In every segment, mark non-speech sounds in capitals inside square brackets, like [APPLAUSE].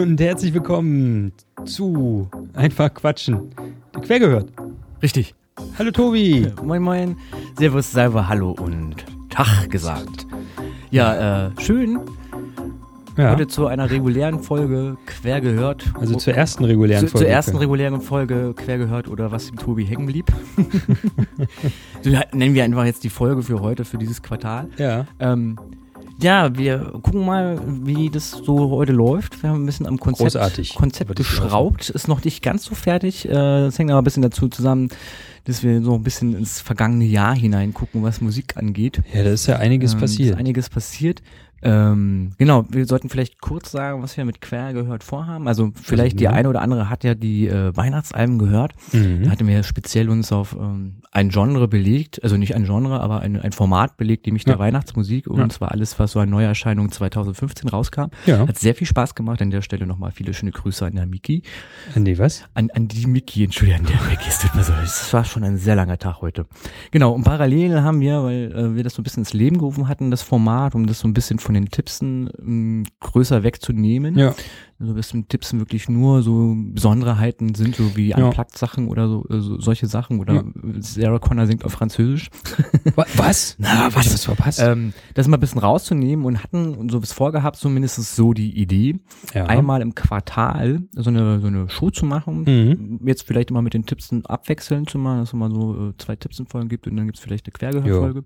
Und herzlich willkommen zu Einfach Quatschen. Quer gehört. Richtig. Hallo Tobi. [LAUGHS] Moin, moin. Servus, Salve, Hallo und Tag gesagt. Ja, äh, schön. Ja, Heute zu einer regulären Folge quer gehört. also zur ersten regulären Zu, Folge. zur ersten regulären Folge quer gehört oder was dem Tobi hängen blieb. so [LAUGHS] nennen wir einfach jetzt die Folge für heute, für dieses Quartal. Ja, Ähm, ja, wir gucken mal, wie das so heute läuft. Wir haben ein bisschen am Konzept, Großartig. Konzept geschraubt. Ist noch nicht ganz so fertig. Äh, Das hängt aber ein bisschen dazu zusammen, dass wir so ein bisschen ins vergangene Jahr hineingucken, was Musik angeht. ja, da ist ja einiges Ähm, passiert. Ist einiges passiert. Ähm, genau, wir sollten vielleicht kurz sagen, was wir mit Quer gehört vorhaben. Also vielleicht die Mhm. eine oder andere hat ja die äh, Weihnachtsalben gehört. Da Mhm. hatten wir speziell uns auf ähm, ein Genre belegt, also nicht ein Genre, aber ein, ein Format belegt, nämlich der Ja. Weihnachtsmusik. Und Ja. zwar alles, was so an Neuerscheinungen 2015 rauskam. Ja, Hat sehr viel Spaß gemacht. An der Stelle nochmal viele schöne Grüße an der Miki. nee, was? An, an die Miki, Entschuldigung, an der Miki. Es war schon ein sehr langer Tag heute. Genau, und parallel haben wir, weil äh, wir das so ein bisschen ins Leben gerufen hatten, das Format, um das so ein bisschen von den Tippsen ähm, größer wegzunehmen. Ja, So ein bisschen Tippsen wirklich nur so Besonderheiten sind, so wie Ja. Unplugged-Sachen oder so, äh, so solche Sachen. Oder Ja. Sarah Connor singt auf Französisch. Wa- was? [LAUGHS] Na, hab was verpasst? Ähm, das mal ein bisschen rauszunehmen und hatten und so bis vorgehabt, zumindest so die Idee, ja. einmal im Quartal so eine, so eine Show zu machen. Mhm. Jetzt vielleicht immer mit den Tippsen abwechselnd zu machen, dass es mal so äh, zwei Tippsen-Folgen gibt und dann gibt es vielleicht eine Quergehörfolge.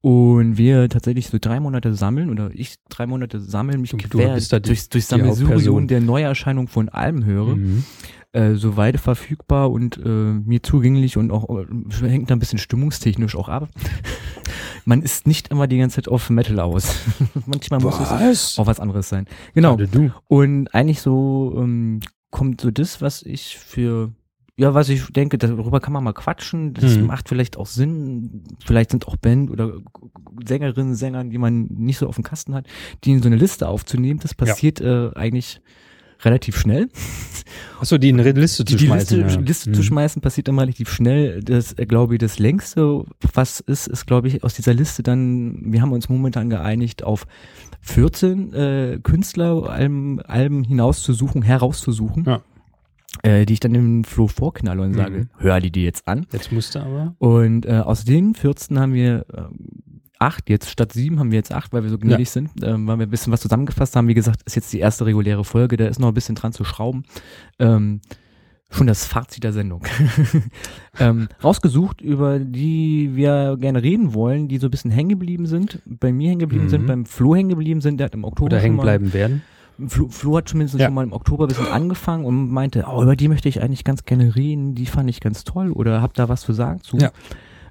Und wir tatsächlich so drei Monate sammeln oder ich drei Monate sammeln mich du quer durch, durch Hauptperson. Sammelsurium der Neuerscheinung von Alben höre Mhm. äh, so weit verfügbar und äh, mir zugänglich und auch äh, hängt da ein bisschen stimmungstechnisch auch ab. [LAUGHS] Man ist nicht immer die ganze Zeit auf Metal aus. [LAUGHS] Manchmal muss es Was? auch was anderes sein. Genau. Und eigentlich so ähm, kommt so das, was ich für ja, was ich denke, darüber kann man mal quatschen. Das Mhm. macht vielleicht auch Sinn. Vielleicht sind auch Band oder Sängerinnen, Sänger, die man nicht so auf dem Kasten hat, die in so eine Liste aufzunehmen. Das passiert äh, eigentlich relativ schnell. Achso, die in eine Liste zu Die, die schmeißen. Liste, ja. Liste Mhm. zu schmeißen passiert immer relativ schnell. Das, äh, glaube ich, das längste, was ist, ist, glaube ich, aus dieser Liste dann, wir haben uns momentan geeinigt, auf 14 äh, Künstler Alben, Alben hinauszusuchen, herauszusuchen, Ja. Äh, die ich dann im Flo vorknalle und Mhm. sage, hör die dir jetzt an. Jetzt musste aber. Und äh, aus den 14 haben wir äh, acht, jetzt statt sieben haben wir jetzt acht, weil wir so gnädig sind, ähm, weil wir ein bisschen was zusammengefasst haben. Wie gesagt, ist jetzt die erste reguläre Folge, da ist noch ein bisschen dran zu schrauben. Ähm, schon das Fazit der Sendung. [LAUGHS] ähm, rausgesucht, über die wir gerne reden wollen, die so ein bisschen hängen geblieben sind, bei mir hängen geblieben Mhm. sind, beim Flo hängen geblieben sind, der hat im Oktober Oder hängen bleiben werden. Flo, Flo hat zumindest Ja. schon mal im Oktober ein bisschen angefangen und meinte, oh, über die möchte ich eigentlich ganz gerne reden, die fand ich ganz toll oder habt da was zu sagen zu. Ja.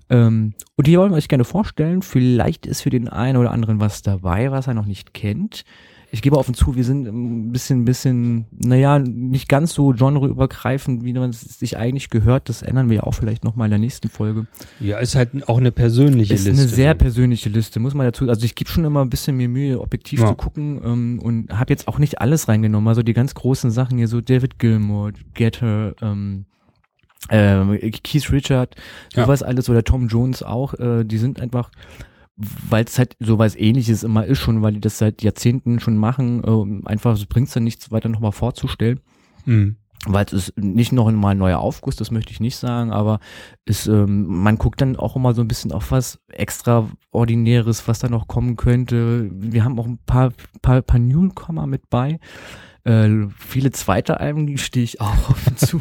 Ähm, und die wollen wir euch gerne vorstellen. Vielleicht ist für den einen oder anderen was dabei, was er noch nicht kennt. Ich gebe offen zu, wir sind ein bisschen, bisschen, naja, nicht ganz so genreübergreifend, wie man es sich eigentlich gehört. Das ändern wir ja auch vielleicht nochmal in der nächsten Folge. Ja, ist halt auch eine persönliche ist Liste. eine sehr persönliche Liste, muss man dazu. Also ich gebe schon immer ein bisschen mir Mühe, objektiv Ja. zu gucken ähm, und habe jetzt auch nicht alles reingenommen. Also die ganz großen Sachen hier, so David Gilmour, Getter, ähm, ähm, Keith Richard, Ja. sowas alles oder Tom Jones auch. Äh, die sind einfach weil es halt so was ähnliches immer ist schon, weil die das seit Jahrzehnten schon machen, ähm, einfach so bringt es dann nichts weiter nochmal vorzustellen Mhm. weil es ist nicht noch mal ein neuer Aufguss, das möchte ich nicht sagen, aber es, ähm, man guckt dann auch immer so ein bisschen auf was extraordinäres, was da noch kommen könnte. Wir haben auch ein paar, paar, paar Newcomer mit bei. Äh, viele zweite Alben, die stehe ich auch [LAUGHS] offen zu.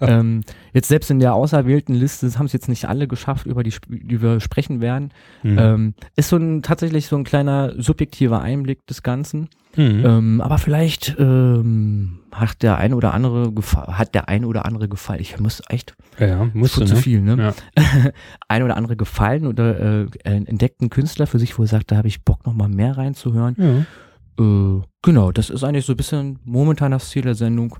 ähm, jetzt selbst in der auserwählten Liste haben es jetzt nicht alle geschafft, über die, die wir sprechen werden. Mhm. Ähm, ist so ein tatsächlich so ein kleiner subjektiver Einblick des Ganzen. Mhm. Ähm, aber vielleicht ähm, hat der ein oder andere gefa- hat der ein oder andere gefallen. Ich muss echt ja, ja, musst du, zu ne? viel, ne? Ja. [LAUGHS] ein oder andere gefallen oder äh, entdeckt einen Künstler für sich, wo er sagt, da habe ich Bock noch mal mehr reinzuhören. Ja. Äh, genau, das ist eigentlich so ein bisschen momentan das Ziel der Sendung.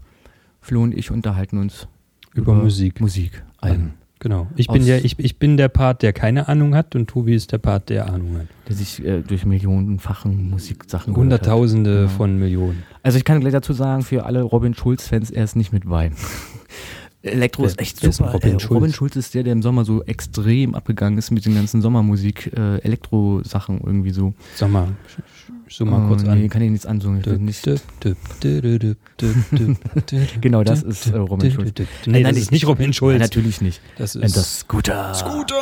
Flo und ich unterhalten uns Über Musik. Musik, Alben, Genau. Ich bin, der, ich, ich bin der Part, der keine Ahnung hat und Tobi ist der Part, der Ahnung hat. der sich äh, durch millionenfachen Musiksachen. Hunderttausende Genau. von Millionen. Also ich kann gleich dazu sagen, für alle Robin Schulz-Fans, er ist nicht mit Wein. [LAUGHS] Elektro ist echt ist super. denn Robin Äh, Schulz? Robin Schulz ist der, der im Sommer so extrem abgegangen ist mit den ganzen Sommermusik, äh, Elektro-Sachen irgendwie so. Sommer. So mal kurz oh, an. Nee, kann ich nichts ansungen. Ich nicht. Genau, das ist, äh, Robin Schulz. Nee, Nein, das ist nicht Robin Nein, Schulz. natürlich nicht. Das Äh, ist Das Scooter. Scooter.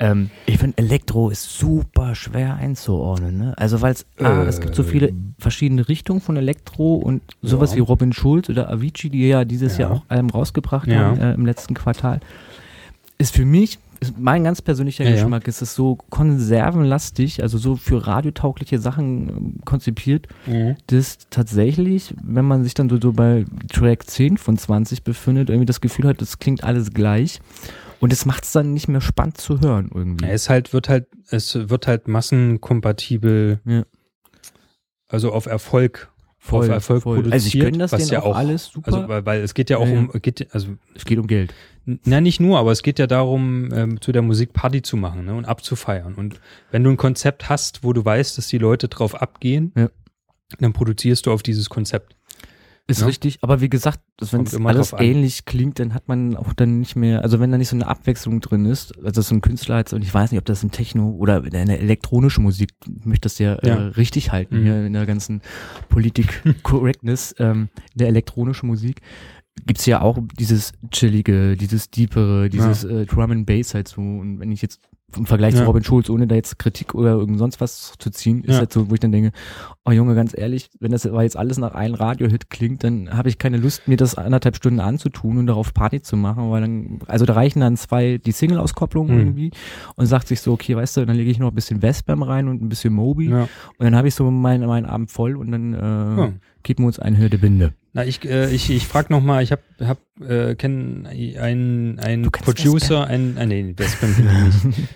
Ähm, ich finde, Elektro ist super schwer einzuordnen. Ne? Also, weil es, ah, es gibt so viele verschiedene Richtungen von Elektro und sowas Ja. wie Robin Schulz oder Avicii, die ja dieses Ja. Jahr auch Alben rausgebracht Ja. haben äh, im letzten Quartal. Ist für mich, mein ganz persönlicher Ja, ja. Geschmack, ist es so konservenlastig, also so für radiotaugliche Sachen ähm, konzipiert, Mhm. dass tatsächlich, wenn man sich dann so, so bei Track 10 von 20 befindet, irgendwie das Gefühl hat, das klingt alles gleich. Und es macht es dann nicht mehr spannend zu hören irgendwie. Ja, es halt wird halt es wird halt massenkompatibel, Ja. also auf Erfolg auf Erfolg produziert, Also ich gönne das was denen ja auch, alles super. Also weil, weil es geht ja auch Ja, ja. um geht also es geht um Geld. Na, nicht nur, aber es geht ja darum, ähm, zu der Musik Party zu machen ne, und abzufeiern. Und wenn du ein Konzept hast, wo du weißt, dass die Leute drauf abgehen, Ja. dann produzierst du auf dieses Konzept. Ist Ja. richtig, aber wie gesagt, wenn es alles ähnlich klingt, dann hat man auch dann nicht mehr, also wenn da nicht so eine Abwechslung drin ist, also so ein Künstler hat, und ich weiß nicht, ob das im Techno oder in der elektronischen Musik, ich möchte das ja, Ja. Äh, richtig halten, Mhm. hier in der ganzen Politik Correctness [LAUGHS] ähm, der elektronischen Musik, gibt's ja auch dieses chillige, dieses deepere, dieses äh, Drum and Bass halt so, und wenn ich jetzt im Vergleich Ja. zu Robin Schulz, ohne da jetzt Kritik oder irgend sonst was zu ziehen, ist Ja. halt so, wo ich dann denke, oh Junge, ganz ehrlich, wenn das jetzt alles nach einem Radiohit klingt, dann habe ich keine Lust, mir das anderthalb Stunden anzutun und darauf Party zu machen, weil dann, also da reichen dann zwei, die Single-Auskopplungen Mhm. irgendwie und sagt sich so, okay, weißt du, dann lege ich noch ein bisschen Westbam rein und ein bisschen Moby Ja. und dann habe ich so meinen meinen Abend voll und dann äh, Ja. geben wir uns eine Hürde Binde. Na, ich, äh, ich, ich frage nochmal, ich hab, hab, äh, kenne einen, einen Producer, einen, äh, nee, Westbam kenn ich nicht.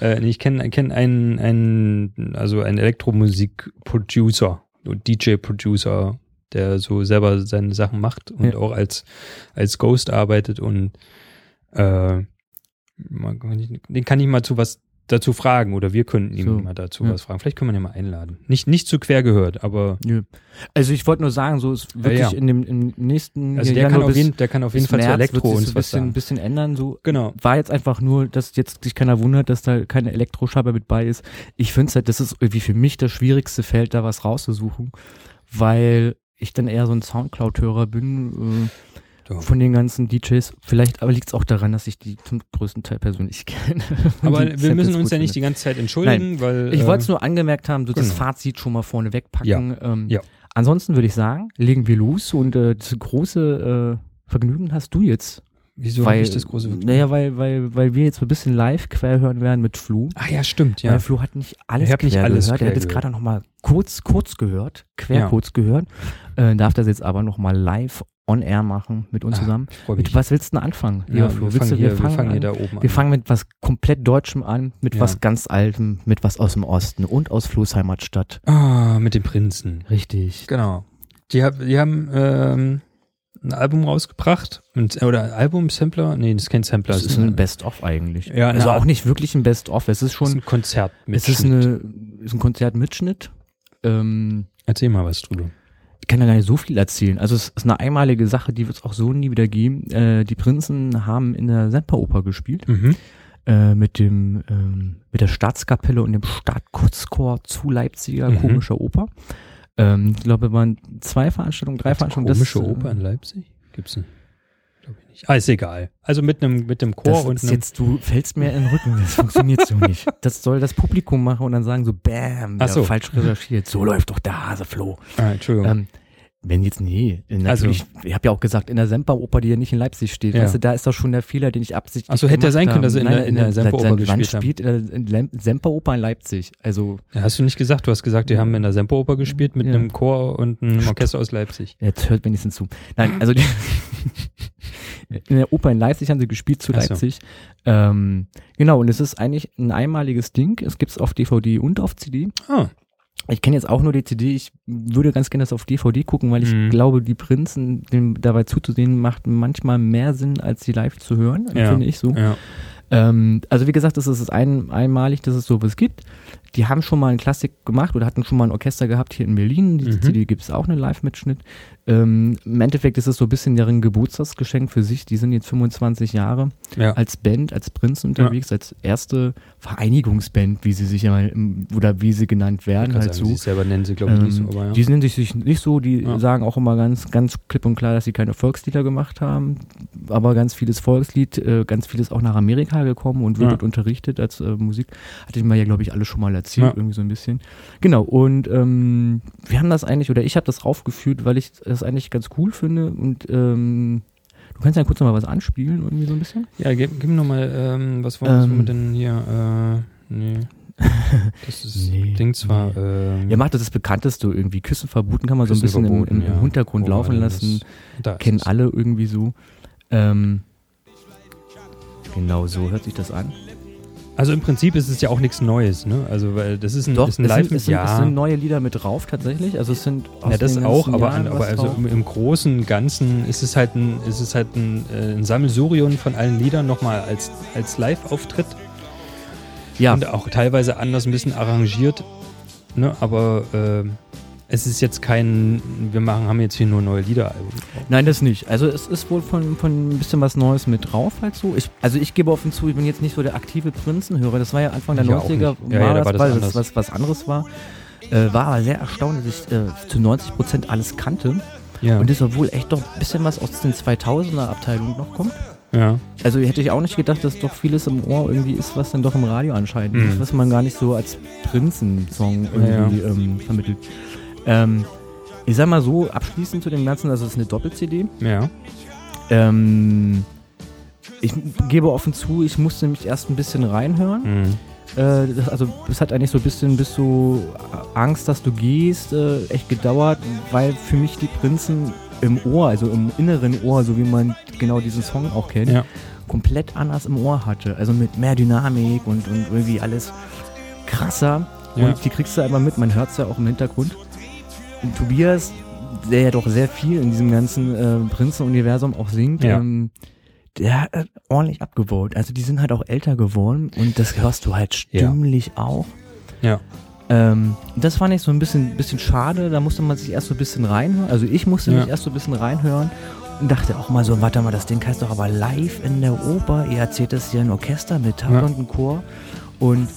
[LAUGHS] äh, nee, ich kenne kenn einen, einen, also einen Elektromusik-Producer, DJ-Producer, der so selber seine Sachen macht und Ja. auch als, als Ghost arbeitet und äh, den kann ich mal zu was dazu fragen oder wir könnten ihm So, mal dazu ja. was fragen. Vielleicht können wir ihn ja mal einladen. Nicht, nicht zu quer gehört, aber Nö. Also ich wollte nur sagen, so ist wirklich ja. in dem im nächsten also der Januar kann, auf jeden, der kann auf jeden Fall zu März wird Elektro uns so ein bisschen, sagen. bisschen ändern. So Genau. war jetzt einfach nur, dass jetzt sich keiner wundert, dass da keine Elektroscheibe mit bei ist. Ich finde es halt, das ist irgendwie für mich das schwierigste Feld, da was rauszusuchen, weil ich dann eher so ein Soundcloud-Hörer bin So. von den ganzen DJs. Vielleicht aber liegt es auch daran, dass ich die zum größten Teil persönlich [LAUGHS] kenne. Aber wir müssen uns ja nicht die ganze Zeit entschuldigen, weil Ich äh, wollte es nur angemerkt haben, so das genau. Fazit schon mal vorne wegpacken. Ähm, Ja. Ansonsten würde ich sagen, legen wir los und äh, das große äh, Vergnügen hast du jetzt. wieso weil, das große Naja, weil, weil, weil wir jetzt ein bisschen live quer hören werden mit Flo. Ach ja, stimmt, ja. Weil Flo hat nicht alles Ich nicht alles gehört. er hat jetzt gehört. gerade noch mal kurz, kurz gehört, quer Ja. kurz gehört. Äh, darf das jetzt aber noch mal live on air machen mit uns Ah, zusammen. Mit was willst du denn anfangen, ja, Flo? wir, fangen du- hier, wir fangen an, hier da oben an. wir fangen mit was komplett Deutschem an, mit Ja. was ganz Altem, mit was aus dem Osten und aus Flo's Heimatstadt. ah, mit den Prinzen. Richtig. Genau. Die, die haben ähm, ein Album rausgebracht. Und, oder Album-Sampler? Nee, das ist kein Sampler. Das ist ein Best-of eigentlich. Ja, also na, auch nicht wirklich ein Best-of. Es ist das ist schon, ein Konzert mit es ist, eine, ist ein Konzertmitschnitt. Ähm, Erzähl mal was drüber. Ich kann da gar nicht so viel erzählen. Also es ist eine einmalige Sache, die wird es auch so nie wieder geben. Äh, die Prinzen haben in der Semperoper gespielt. Mhm. äh, mit dem ähm, mit der Staatskapelle und dem Staatskurzchor zu Leipziger Mhm. komischer Oper. Ähm, ich glaube, es waren zwei Veranstaltungen, drei Veranstaltungen. Komische das, Oper in Leipzig? Gibt's nicht. Ah, ist egal. Also mit einem mit dem Chor Das und ist jetzt, du fällst mir in den Rücken, das funktioniert so nicht. [LAUGHS] Das soll das Publikum machen und dann sagen so, bam, Ach ja, so. falsch recherchiert. So läuft doch der Hase, Flo. ah, Entschuldigung. Ähm, wenn jetzt, nee, Also- ich habe ja auch gesagt, in der Semperoper, die ja nicht in Leipzig steht, Ja. weißt du, da ist doch schon der Fehler, den ich absichtlich Ach so, hätte gemacht sein können, dass sie in der- in der Semperoper wann gespielt haben. spielt in der in Lem- Semperoper in Leipzig? Also, ja, hast du nicht gesagt? Du hast gesagt, die haben in der Semperoper gespielt mit Ja. einem Chor und einem Orchester aus Leipzig. Jetzt hört wenigstens zu. Nein, also die, [LAUGHS] in der Oper in Leipzig haben sie gespielt zu Ach so. Leipzig. Ähm, genau, und es ist eigentlich ein einmaliges Ding. Es gibt es auf DVD und auf CD. Ah, Ich kenne jetzt auch nur die CD. Ich würde ganz gerne das auf DVD gucken, weil ich Mhm. glaube, die Prinzen, dem dabei zuzusehen, macht manchmal mehr Sinn, als sie live zu hören, Ja. finde ich so. ja. Ähm, also wie gesagt, das ist ein, einmalig, dass es sowas gibt. Die haben schon mal einen Klassik gemacht oder hatten schon mal ein Orchester gehabt hier in Berlin. Die Mhm. CD gibt es auch, einen Live-Mitschnitt. Ähm, Im Endeffekt ist es so ein bisschen deren Geburtstagsgeschenk für sich. Die sind jetzt 25 Jahre Ja. als Band, als Prinz unterwegs, als erste Vereinigungsband, wie sie sich ja mal, oder wie sie genannt werden, halt sagen, so. sie selber nennen sie, glaube ich, nicht so, Ähm, aber ja. Die nennen sich nicht so, die Ja. sagen auch immer ganz, ganz klipp und klar, dass sie keine Volkslieder gemacht haben, aber ganz vieles Volkslied, äh, ganz vieles auch nach Amerika gekommen und wird Ja. dort unterrichtet als äh, Musik. Hatte ich mal ja, glaube ich, alle schon mal erzählt, Ja. irgendwie so ein bisschen. Genau, und ähm, wir haben das eigentlich, oder ich habe das raufgeführt, weil ich das eigentlich ganz cool finde und ähm, du kannst ja kurz noch mal was anspielen, irgendwie so ein bisschen. Ja, gib, gib mir nochmal, ähm, was wollen Ähm. wir denn hier? Äh, nee. [LAUGHS] Das ist, Nee, Ding zwar. nee. Ähm, Ja, macht das das Bekannteste irgendwie. Küssen verboten kann man so ein Küssen bisschen im, verboten, im, im ja. Hintergrund war laufen lassen. das? Da ist kennen alle irgendwie so. Ähm, genau so hört sich das an. Also im Prinzip ist es ja auch nichts Neues, ne? Also, weil das ist ein, Doch, ist ein es, Live sind, es, sind, ja. es sind neue Lieder mit drauf tatsächlich. Also es sind aus ja, das auch, aber, an, aber also im, im Großen und Ganzen ist es halt ein, ist es halt ein, äh, ein Sammelsurium von allen Liedern nochmal als, als Live-Auftritt. ja, Und auch teilweise anders ein bisschen arrangiert. Ne? Aber ähm, es ist jetzt kein, wir machen, haben jetzt hier nur neue Lieder. nein, das nicht. Also es ist wohl von, von ein bisschen was Neues mit drauf halt so. Ich, also ich gebe offen zu, ich bin jetzt nicht so der aktive Prinzenhörer. Das war ja Anfang der Ich auch 90er, nicht. Ja, ja, da war das weil anders. was, was anderes war. Äh, war aber sehr erstaunt, dass ich äh, zu 90 Prozent alles kannte. Ja. Und das obwohl echt doch ein bisschen was aus den 2000er Abteilungen noch kommt. ja. Also hätte ich auch nicht gedacht, dass doch vieles im Ohr irgendwie ist, was dann doch im Radio anscheinend Mhm. ist, was man gar nicht so als Prinzensong irgendwie Ähm, vermittelt. Ähm, ich sag mal so, abschließend zu dem Ganzen, also es ist eine Doppel-CD. Ja. Ähm, ich gebe offen zu, ich musste mich erst ein bisschen reinhören. Mhm. Äh, das, also es hat eigentlich so ein bisschen bis du Angst, dass du gehst, äh, echt gedauert, weil für mich die Prinzen im Ohr, also im inneren Ohr, so wie man genau diesen Song auch kennt, Ja. komplett anders im Ohr hatte. Also mit mehr Dynamik und, und irgendwie alles krasser. Ja. Und die kriegst du einmal mit, man hört es ja auch im Hintergrund. Tobias, der ja doch sehr viel in diesem ganzen äh, Prinzen-Universum auch singt, Ja. ähm, der hat ordentlich abgebaut. Also die sind halt auch älter geworden und das hörst du halt Ja. stimmlich auch. Ja. Ähm, das fand ich so ein bisschen, bisschen schade, da musste man sich erst so ein bisschen reinhören. Also ich musste Ja. mich erst so ein bisschen reinhören und dachte auch mal so, warte mal, das Ding heißt doch aber live in der Oper. Ihr erzählt das hier ein Orchester mit Tabla Ja. und einem Chor. Und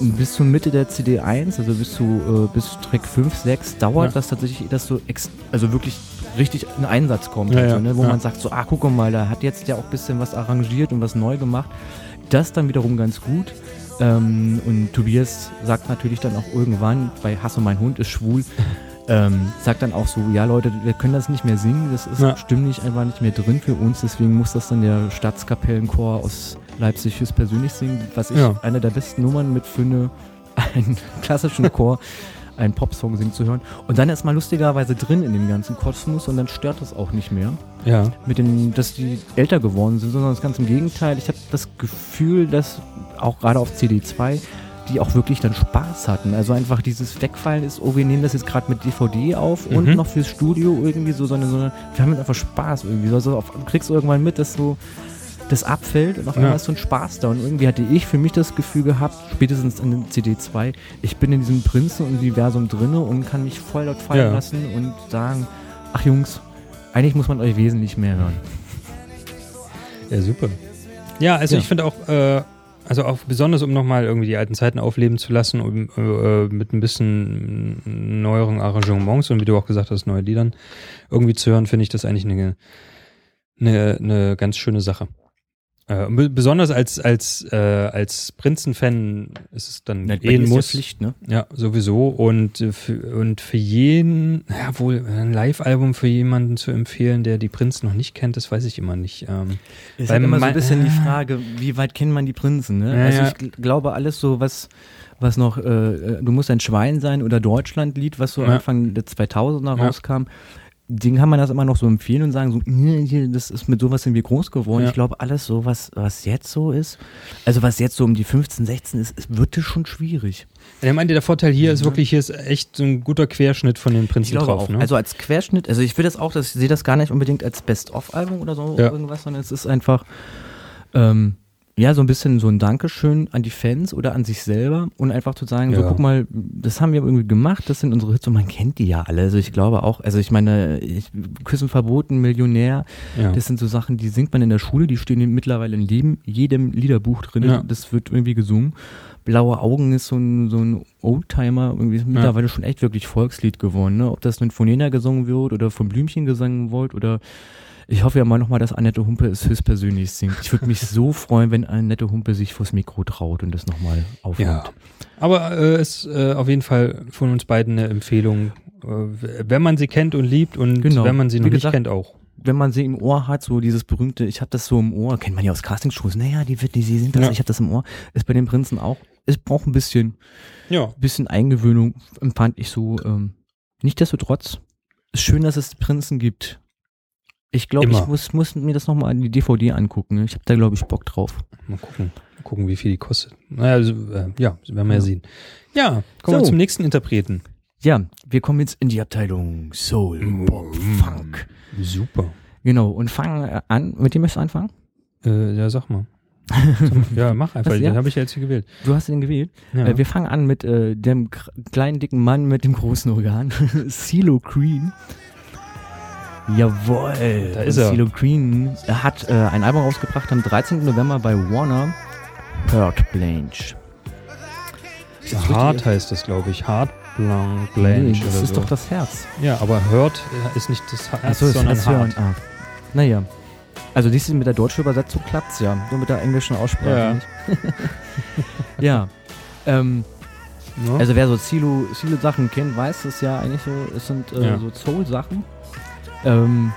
bis zur Mitte der CD 1, also bis zu äh, bis Track 5, 6, dauert Ja. das tatsächlich, dass so ex also wirklich richtig in Einsatz kommt, Ja, also, ne, wo man sagt so, ah, guck mal, da hat jetzt ja auch ein bisschen was arrangiert und was neu gemacht. Das dann wiederum ganz gut. Ähm, und Tobias sagt natürlich dann auch irgendwann, bei Hasse mein Hund ist schwul, [LAUGHS] ähm, sagt dann auch so, ja Leute, wir können das nicht mehr singen, das ist Ja. stimmlich einfach nicht mehr drin für uns, deswegen muss das dann der Staatskapellenchor aus Leipzig höchstpersönlich singen, was ich Ja. eine der besten Nummern mit finde, [LAUGHS] einen klassischen Chor einen Popsong singen zu hören. Und dann ist man lustigerweise drin in dem ganzen Kosmos und dann stört das auch nicht mehr Ja. mit den, dass die älter geworden sind, sondern das ganz im Gegenteil. Ich habe das Gefühl, dass auch gerade auf CD2 die auch wirklich dann Spaß hatten. Also einfach dieses Wegfallen ist, oh, wir nehmen das jetzt gerade mit DVD auf und Mhm. noch fürs Studio irgendwie so, sondern, sondern wir haben einfach Spaß irgendwie. Also auf, du kriegst irgendwann mit, dass so das abfällt und auf einmal Ja. ist so ein Spaß da. Und irgendwie hatte ich für mich das Gefühl gehabt, spätestens in den CD2, ich bin in diesem Prinzen-Universum drinne und kann mich voll dort fallen Ja. lassen und sagen, ach Jungs, eigentlich muss man euch wesentlich mehr hören. Ja, super. Ja, also Ja. ich finde auch, äh, also auch besonders, um nochmal irgendwie die alten Zeiten aufleben zu lassen, um, äh, mit ein bisschen neueren Arrangements und wie du auch gesagt hast, neue Liedern irgendwie zu hören, finde ich das eigentlich eine, eine, eine ganz schöne Sache. Äh, besonders als, als, äh, als Prinzen-Fan ist es dann Ja, eh ist ja Muss. Pflicht, ne? Ja, sowieso. Und, äh, für, und für jeden, ja wohl, ein Live-Album für jemanden zu empfehlen, der die Prinzen noch nicht kennt, das weiß ich immer nicht. Ähm, Ist Weil halt immer so ein bisschen die [LAUGHS] Frage, wie weit kennt man die Prinzen, ne? Also ich gl- glaube alles so, was, was noch, äh, äh, du musst ein Schwein sein oder Deutschlandlied, was so. Anfang der 2000er Ja. rauskam. Den kann man das immer noch so empfehlen und sagen, so, "Nee, hier, das ist mit sowas wir groß geworden. Ja. Ich glaube, alles so, was, was jetzt so ist, also was jetzt so um die 15, 16 ist, es wird das schon schwierig. Ja, Ich meinte, der Vorteil hier ist Mhm. wirklich, hier ist echt so ein guter Querschnitt von den Prinzen drauf. Ne? Also als Querschnitt, also ich will das auch, dass ich sehe das gar nicht unbedingt als Best-of-Album oder so Ja. irgendwas, sondern es ist einfach, ähm, Ja, so ein bisschen so ein Dankeschön an die Fans oder an sich selber und einfach zu sagen, so Ja. guck mal, das haben wir irgendwie gemacht, das sind unsere Hits und man kennt die ja alle. Also ich glaube auch, also ich meine, ich, Küssen verboten, Millionär, Ja. das sind so Sachen, die singt man in der Schule, die stehen mittlerweile in jedem, jedem Liederbuch drin, Ja. das wird irgendwie gesungen. Blaue Augen ist so ein, so ein Oldtimer, irgendwie ist mittlerweile schon echt wirklich Volkslied geworden, ne? Ob das nun von Nena gesungen wird oder von Blümchen gesungen wird oder ich hoffe ja mal nochmal, dass Annette Humpe es höchstpersönlich singt. Ich würde mich so freuen, wenn Annette Humpe sich vors Mikro traut und das nochmal aufnimmt. Ja. Aber äh, ist äh, auf jeden Fall von uns beiden eine Empfehlung, äh, wenn man sie kennt und liebt und Genau. wenn man sie noch nicht gesagt, kennt auch. Wenn man sie im Ohr hat, so dieses berühmte, ich habe das so im Ohr, kennt man ja aus Castingshows, naja, die, wird- die, sie sind das, Ja. ich habe das im Ohr, ist bei den Prinzen auch, es braucht ein bisschen, Ja. bisschen Eingewöhnung, empfand ich so. Ähm, Nichtsdestotrotz, ist schön, dass es Prinzen gibt. Ich glaube, ich muss, muss mir das nochmal an die DVD angucken. Ich habe da, glaube ich, Bock drauf. Mal gucken. Mal gucken, wie viel die kostet. Naja, also, äh, ja, das werden wir ja, sehen. Ja, kommen wir So. zum nächsten Interpreten. Ja, wir kommen jetzt in die Abteilung Soul, Pop, Funk. Super. Genau, und fangen äh, an. Mit dem möchtest du anfangen? Äh, ja, sag mal. [LAUGHS] ja, mach einfach. Was, ja? Den habe ich ja jetzt hier gewählt. Du hast den gewählt. Ja. Äh, wir fangen an mit äh, dem kleinen, dicken Mann mit dem großen Organ. [LAUGHS] CeeLo Green. Jawohl. Da ist er. CeeLo Green er hat äh, ein Album rausgebracht am 13. November bei Warner. Hurt Blanche. Das Hart heißt das, glaube ich. Hart Blanc Nee, Blanche das ist so. doch das Herz. ja, aber Hurt äh, ist nicht das Herz, das sondern Herz Hart. Ah. Naja. Also dies mit der deutschen Übersetzung klappt's ja. Nur mit der englischen Aussprache Ja. nicht. [LAUGHS] ja. Ähm, Ja. Also wer so Silo, Silo Sachen kennt, weiß es ja eigentlich so, es sind äh, Ja. so Soul Sachen. Ähm,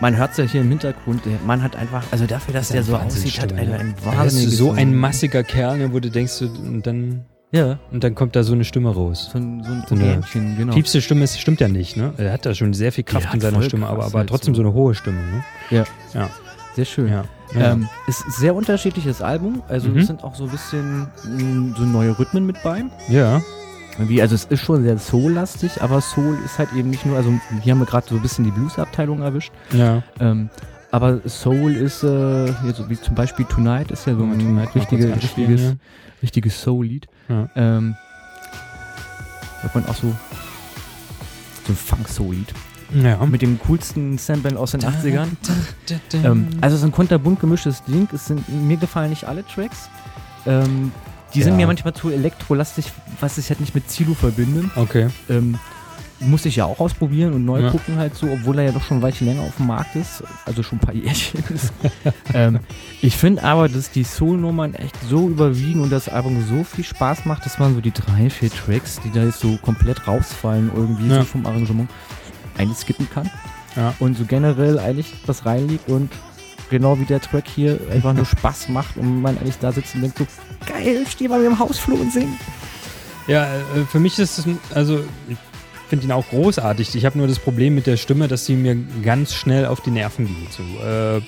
man hört es ja hier im Hintergrund, der Mann hat einfach, also dafür, dass Das der so aussieht, hat Wahnsinnsstimme, er ein wahnsinniges so ein massiger Kerl, ne, wo du denkst, und dann, Ja, und dann kommt da so eine Stimme raus. so ein, so ein So eine genau. Tiefste Stimme ist, stimmt ja nicht, ne? Er hat da schon sehr viel Kraft in seiner Stimme, aber, aber halt trotzdem so. so eine hohe Stimme, ne? Ja. Ja. Sehr schön. Ja. ja. Ähm, ist ein sehr unterschiedliches Album, also Mhm. es sind auch so ein bisschen mh, so neue Rhythmen mit bei. ja. Wie, also es ist schon sehr Soul-lastig, aber Soul ist halt eben nicht nur, also hier haben wir gerade so ein bisschen die Blues-Abteilung erwischt. Ja. Ähm, aber Soul ist, äh, hier so wie zum Beispiel Tonight ist ja so ein Tonight mal richtige, richtiges, hier? richtiges Soul-Lied. Ja. Ähm, hört man auch so, so ein Funk-Soul-Lied. Ja. Mit dem coolsten Sample aus den 80ern. Ähm, Ähm, also es ist ein kunterbunt gemischtes Ding. Es sind, mir gefallen nicht alle Tracks. Ähm, die sind Ja. mir manchmal zu elektrolastig, was ich halt nicht mit Zilo verbinde. okay. Ähm, muss ich ja auch ausprobieren und neu Ja. gucken halt so, obwohl er ja doch schon ein Weilchen länger auf dem Markt ist, also schon ein paar [LAUGHS] Jährchen ist. ähm, ich finde aber, dass die Soul-Nummern echt so überwiegen und das Album so viel Spaß macht, dass man so die drei, vier Tracks, die da jetzt so komplett rausfallen irgendwie Ja. so vom Arrangement, eigentlich skippen kann. Ja. Und so generell eigentlich was reinliegt und genau wie der Track hier einfach nur Spaß macht und man eigentlich da sitzt und denkt so, geil, stehe bei mir im Hausflur und sing. Ja, äh, für mich ist es, also ich finde ihn auch großartig. Ich habe nur das Problem mit der Stimme, dass sie mir ganz schnell auf die Nerven geht. So, äh,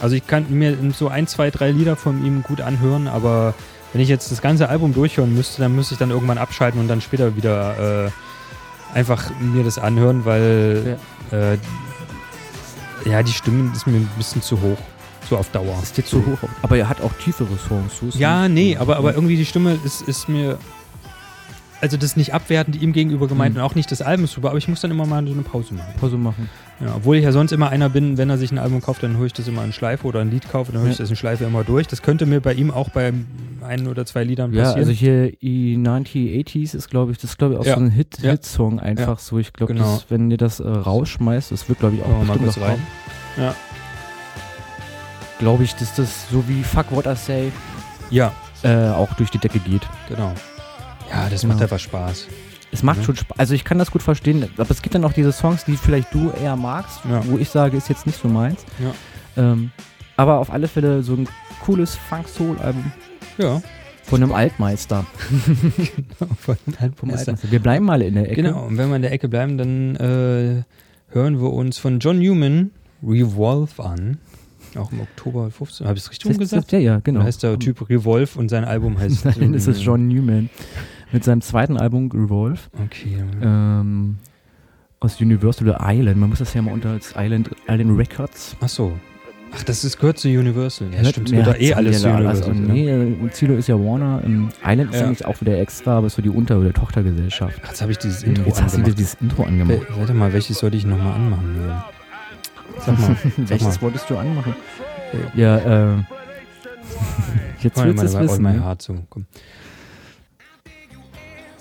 also ich kann mir so ein, zwei, drei Lieder von ihm gut anhören, aber wenn ich jetzt das ganze Album durchhören müsste, dann müsste ich dann irgendwann abschalten und dann später wieder äh, einfach mir das anhören, weil äh, ja, die Stimme ist mir ein bisschen zu hoch. So auf Dauer. Ist dir zu hoch. Aber er hat auch tiefere Songs. So Ja, nee, aber, aber irgendwie die Stimme ist, ist mir. Also das nicht abwertend ihm gegenüber gemeint Mhm. und auch nicht das Album super, aber ich muss dann immer mal so eine Pause machen. Pause machen. Ja, obwohl ich ja sonst immer einer bin, wenn er sich ein Album kauft, dann höre ich das immer in Schleife oder ein Lied kaufe, dann höre ich Ja. das in Schleife immer durch. Das könnte mir bei ihm auch bei ein oder zwei Liedern Ja, passieren. also hier E9080s ist, glaube ich, das ist, glaube ich, auch Ja. so ein Hit, Ja. Hit-Song einfach so. Ich glaube, Genau. wenn ihr das äh, rausschmeißt, das wird, glaube ich, auch mal kurz rein. kommen. Ja. Glaube ich, dass das so wie Fuck What I Say ja, äh, auch durch die Decke geht. genau. Ja, das Genau. macht einfach Spaß. Es macht Ja. schon Spaß. Also ich kann das gut verstehen, aber es gibt dann auch diese Songs, die vielleicht du eher magst, Ja. wo ich sage, ist jetzt nicht so meins. Ja. Ähm, aber auf alle Fälle so ein cooles Funk-Soul-Album Ja. von einem Altmeister. [LAUGHS] Von Vom Altmeister. Wir bleiben mal in der Ecke. Genau, und wenn wir in der Ecke bleiben, dann äh, hören wir uns von John Newman Revolve an. Auch im Oktober 15. Habe ich es richtig umgesagt? Ja, ja, genau. Da heißt der Typ Revolve und sein Album heißt. [LAUGHS] Nein, das ist John Newman mit seinem zweiten Album Revolve Okay. ähm, aus Universal Island. Man muss das ja mal unter als Island, Island Records Ach so. Ach, das ist, gehört zu Universal. Ja, stimmt, ja, gehört da eh alles zu ja Universal. Also, ne? nee, äh, Zilo ist ja Warner. Ähm, Island ist Ja. eigentlich auch wieder extra, aber ist so die Unter- oder Tochtergesellschaft. Jetzt habe ich dieses Intro Jetzt hast du dir angemacht. dieses Intro angemacht. Wel- Warte mal, welches sollte ich nochmal anmachen? Sag mal. [LAUGHS] sag Welches mal. wolltest du anmachen? Ja, äh. [LAUGHS] Jetzt willst du es bei All wissen. My? Heart so. Komm.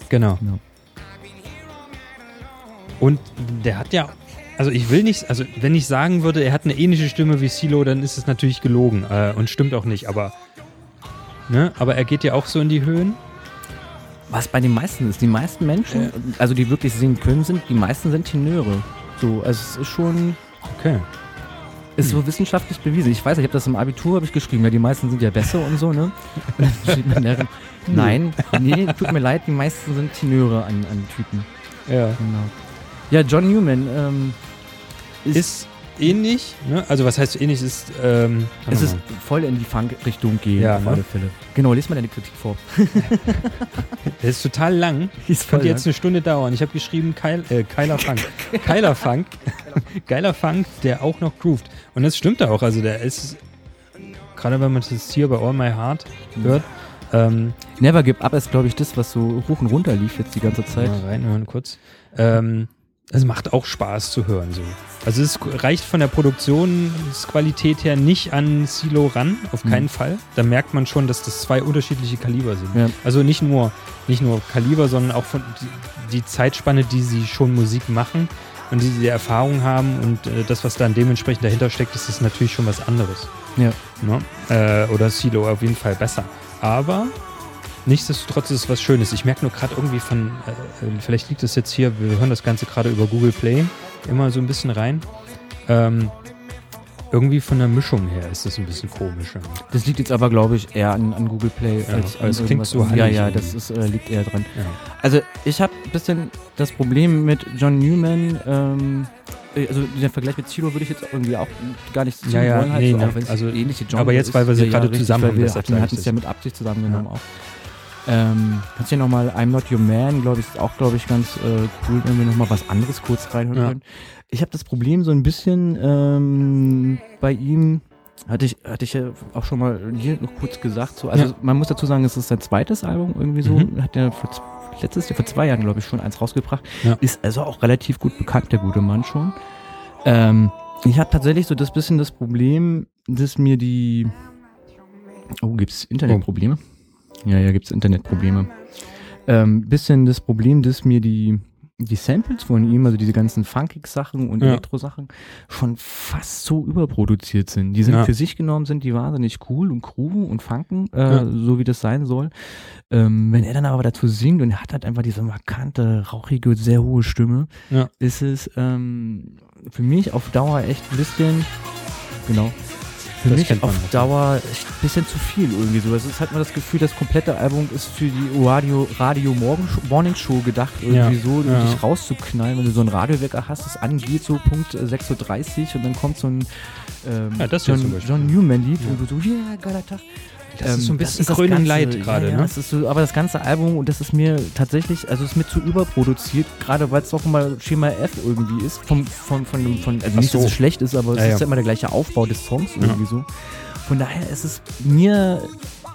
Genau. Ja. Und der hat ja, also ich will nicht, also wenn ich sagen würde, er hat eine ähnliche Stimme wie Silo, dann ist es natürlich gelogen äh, und stimmt auch nicht, aber ne, aber er geht ja auch so in die Höhen. Was bei den meisten ist, die meisten Menschen, also die wirklich singen können, sind, die meisten sind Tenöre. So, also es ist schon, Okay. Ist so wissenschaftlich bewiesen. Ich weiß, ich habe das im Abitur habe ich geschrieben, ja, die meisten sind ja besser und so, ne? Und [LAUGHS] dann steht man da, Nein, nee, tut mir leid, die meisten sind Tenöre an, an Typen. Ja. Genau. Ja, John Newman, ähm, ist, Ist ähnlich, ne? Also was heißt ähnlich ist, ähm, es ist voll in die Funk-Richtung gehen, Ja, auf ne? alle Fälle. Genau, lies mal deine Kritik vor. [LAUGHS] der ist total lang. [LAUGHS] Ist Könnte jetzt eine Stunde dauern. Ich habe geschrieben, Keil, äh, Keiler Funk. [LAUGHS] Keiler Funk. Geiler Funk, der auch noch groovt. Und das stimmt auch. Also der ist, gerade wenn man das hier bei All My Heart hört, ähm, Never Give Up ist, glaube ich, das, was so hoch und runter lief jetzt die ganze Zeit. mal reinhören kurz. Ähm, es macht auch Spaß zu hören. So. Also es reicht von der Produktionsqualität her nicht an Silo ran, auf Mhm. keinen Fall. Da merkt man schon, dass das zwei unterschiedliche Kaliber sind. Ja. Also nicht nur, nicht nur Kaliber, sondern auch von die, die Zeitspanne, die sie schon Musik machen und die sie Erfahrung haben und äh, das, was dann dementsprechend dahinter steckt, das ist natürlich schon was anderes. Ja. Ne? Äh, oder Silo auf jeden Fall besser. Aber nichtsdestotrotz ist es was Schönes. Ich merke nur gerade irgendwie von, äh, äh, vielleicht liegt es jetzt hier, wir hören das Ganze gerade über Google Play, immer so ein bisschen rein. Ähm, irgendwie von der Mischung her ist das ein bisschen komisch. Das liegt jetzt aber, glaube ich, eher an, an Google Play Ja, als an es klingt so. Ja, ja, das ist, äh, liegt eher dran. Ja. Also ich habe ein bisschen das Problem mit John Newman, ähm, äh, also den Vergleich mit Zero würde ich jetzt irgendwie auch gar nicht Ja, ja, wollen, halt, nee, so, ne, also- ähnliche Genre aber jetzt, weil wir sie Ja, gerade richtig, zusammen haben, wir hatten, es ja mit Absicht zusammengenommen auch. Ähm, kannst ja nochmal I'm Not Your Man, glaube ich, ist auch, glaube ich, ganz äh, cool, wenn wir nochmal was anderes kurz reinhören Ja. können. Ich habe das Problem so ein bisschen ähm, bei ihm, hatte ich, hatte ich ja auch schon mal hier noch kurz gesagt, so, also Ja. man muss dazu sagen, es ist sein zweites Album irgendwie so, Mhm. hat er vor, letztes Jahr, vor zwei Jahren, glaube ich, schon eins rausgebracht. Ja. Ist also auch relativ gut bekannt, der gute Mann schon. Ähm, ich habe tatsächlich so das bisschen das Problem, dass mir die. Oh, gibt's Internetprobleme? Ja, ja, gibt's Internetprobleme. Ähm, bisschen das Problem, dass mir die, die Samples von ihm, also diese ganzen Funkig-Sachen und Ja. Elektro-Sachen, schon fast so überproduziert sind. Die sind Ja. für sich genommen, sind die wahnsinnig cool und grooven und funken, äh, Ja. so wie das sein soll. Ähm, wenn er dann aber dazu singt und er hat halt einfach diese markante, rauchige, sehr hohe Stimme, ist es ähm, für mich auf Dauer echt ein bisschen, genau, für Das mich auf halt, Dauer echt ein bisschen zu viel irgendwie so. Also es hat man das Gefühl, das komplette Album ist für die Radio, Radio Morgen, Morning Show gedacht, irgendwie Ja, so, um ja. dich rauszuknallen, wenn du so einen Radiowecker hast, das angeht, so Punkt äh, 6.30 Uhr und dann kommt so ein ähm, Ja, John. John Newman-Lied Ja. und du so, ja, geiler Tag. Das ist so ein Ähm, bisschen Krönung Leid gerade, ja, ja, ne? Das ist so, aber das ganze Album, und das ist mir tatsächlich, also ist mir zu überproduziert, gerade weil es doch immer Schema F irgendwie ist. Vom, von, von, dem- von, also Ach nicht, dass so. es schlecht ist, aber es Ja, ist ja. immer der gleiche Aufbau des Songs irgendwie so. Von daher ist es mir,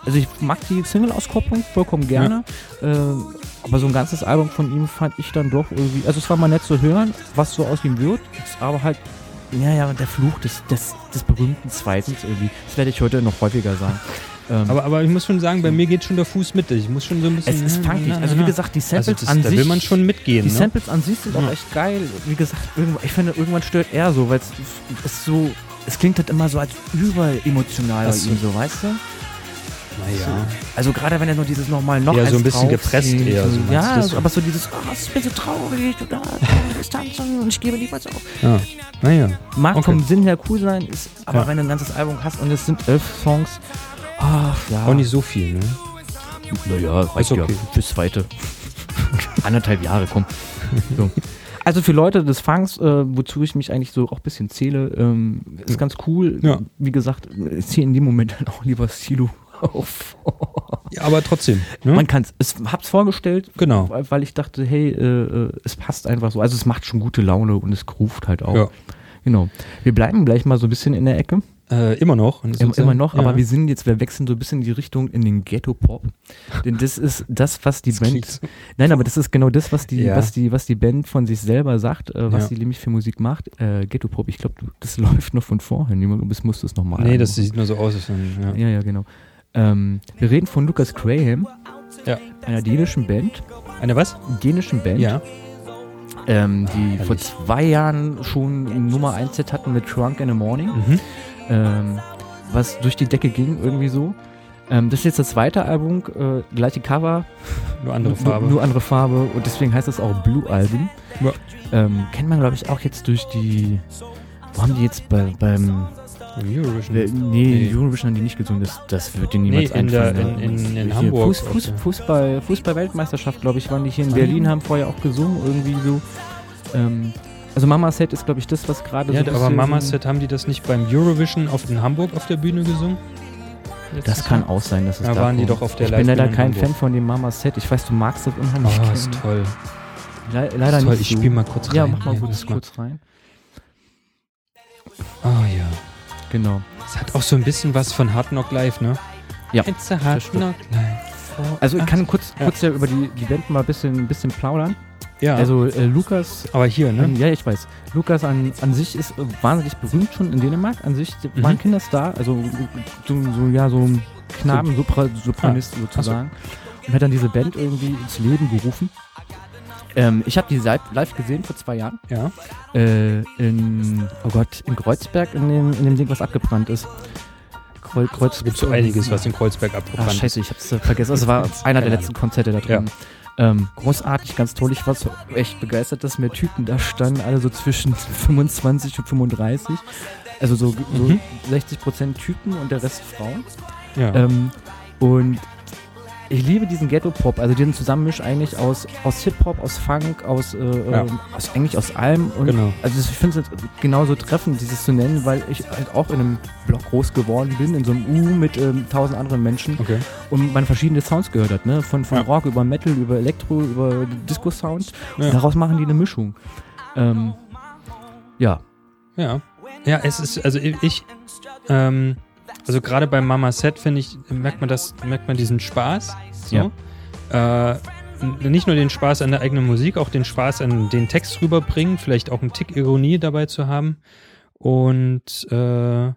also ich mag die Single-Auskopplung vollkommen gerne, äh, aber so ein ganzes Album von ihm fand ich dann doch irgendwie, also es war mal nett zu hören, was so aus ihm wird, aber halt, ja, ja, der Fluch des, des, des berühmten Zweitens irgendwie. Das werde ich heute noch häufiger sagen. [LAUGHS] Ähm, Aber, aber ich muss schon sagen, bei mir geht schon der Fuß mit. Ich muss schon so ein bisschen. es ist funkig. Also wie gesagt, die Samples also das, an da sich, will man schon mitgehen. die ne? Samples an sich sind auch Ja. echt geil. Wie gesagt, ich finde, irgendwann stört er so, weil es so, es klingt halt immer so als überemotional Ach bei ihm so, weißt du? Naja. Also gerade wenn er nur dieses nochmal noch Ja, so ein bisschen gepresst eher, so ja, das? so, aber so dieses, oh, ich bin so traurig da Distanz und ich gebe niemals auf. Ja. Naja. Mag Okay. vom Sinn her cool sein, ist, aber Ja. wenn du ein ganzes Album hast und es sind elf Songs, ach ja. Auch nicht so viel, ne? Naja, reicht okay. ja fürs zweite. [LAUGHS] Anderthalb Jahre, komm. So. Also für Leute des Funks, äh, wozu ich mich eigentlich so auch ein bisschen zähle, ähm, ist ganz cool. Ja. Wie gesagt, ich ziehe in dem Moment dann auch lieber Silo auf. Ja, aber trotzdem. Ne? Man kann es, hab's vorgestellt, Genau. weil, weil ich dachte, hey, äh, äh, es passt einfach so. Also es macht schon gute Laune und es ruft halt auch. Ja. Genau. Wir bleiben gleich mal so ein bisschen in der Ecke. Äh, immer noch. Immer, immer noch, ja. aber wir sind jetzt, wir wechseln so ein bisschen in die Richtung in den Ghetto-Pop. [LAUGHS] Denn das ist das, was die das Band. Nein, aber das ist genau das, was die, ja. was die, was die Band von sich selber sagt, äh, was ja. die nämlich für Musik macht. Äh, Ghetto-Pop, ich glaube, das [LAUGHS] läuft noch von vorhin. Du musst es nochmal. Nee, das sieht nur so aus. Ja, ja, ja genau. Ähm, wir reden von Lucas Graham, einer dänischen Band. Eine was? Dänischen Band. Ja. Ähm, die Herrlich. vor zwei Jahren schon Nummer 1 Set hatten mit Trunk in the Morning. Mhm ähm, was durch die Decke ging, irgendwie so. Ähm, das ist jetzt das zweite Album, äh, gleiche Cover. [LAUGHS] Nur andere Farbe. Nur, nur andere Farbe und deswegen heißt es auch Blue Album. Ja. Ähm, kennt man, glaube ich, auch jetzt durch die. Wo haben die jetzt bei, beim. Eurovision? Äh, nee, nee, Eurovision haben die nicht gesungen, das, das wird dir niemals nee, in einfallen. Der, in, in, in Hamburg. Fuß, Fuß, Fußball, Fußball-Weltmeisterschaft, glaube ich, waren die hier in Berlin, haben vorher auch gesungen, irgendwie so. Ähm, also Mama Set ist, glaube ich, das, was gerade ja, so. Ja, aber Mama Set haben die das nicht beim Eurovision auf in Hamburg auf der Bühne gesungen? Letztes das kann Jahr? auch sein, dass es da da waren die doch auf der Ich bin leider kein Fan von dem Mama Set. Ich weiß, du magst das unheimlich. Oh, ist toll. Le leider ist toll. nicht. Ich spiele mal kurz rein. Ja, mach mal kurz, kurz rein. Oh ja. Genau. Es hat auch so ein bisschen was von Hard Knock Live, ne? Ja. It's a Hard Knock Live. Also ich kann kurz, ja. kurz ja über die, die Band mal ein bisschen, ein bisschen plaudern. Ja. Also äh, Lukas. Aber hier, ne? Ähm, ja, ich weiß. Lukas an, an sich ist äh, wahnsinnig berühmt schon in Dänemark. An sich mhm. war ein Kinderstar, also so, so ja, so ein Knaben-Sopranist ah. sozusagen. So. Und hat dann diese Band irgendwie ins Leben gerufen. Ähm, ich habe die live gesehen vor zwei Jahren. Ja. Äh, in, oh Gott, in Kreuzberg, in dem, in dem Ding, was abgebrannt ist. Kreuz, Kreuz es gibt so einiges, was in Kreuzberg abgebrannt Ach, scheiße, ich hab's äh, vergessen. Also, es war [LAUGHS] einer der letzten Konzerte da drin. Ja. Ähm, großartig, ganz toll. Ich war so echt begeistert, dass mehr Typen da standen, alle so zwischen [LAUGHS] 25 und 35. Also so, so mhm. 60 Prozent Typen und der Rest Frauen. Ja. Ähm, und ich liebe diesen Ghetto-Pop, also diesen Zusammenmisch eigentlich aus, aus Hip-Hop, aus Funk, aus, äh, ja. ähm, aus eigentlich aus allem. Und genau. Also ich finde es genauso treffend, dieses zu nennen, weil ich halt auch in einem Block groß geworden bin, in so einem U mit ähm, tausend anderen Menschen okay. und man verschiedene Sounds gehört hat, ne? Von, von ja. Rock über Metal, über Elektro, über Disco-Sound. Ja. Daraus machen die eine Mischung. Ähm, ja. Ja. Ja, es ist, also ich, ähm, also gerade beim Mama Set finde ich, merkt man das, merkt man diesen Spaß. So. Ja. Äh, nicht nur den Spaß an der eigenen Musik, auch den Spaß an den Text rüberbringen, vielleicht auch einen Tick Ironie dabei zu haben. Und äh,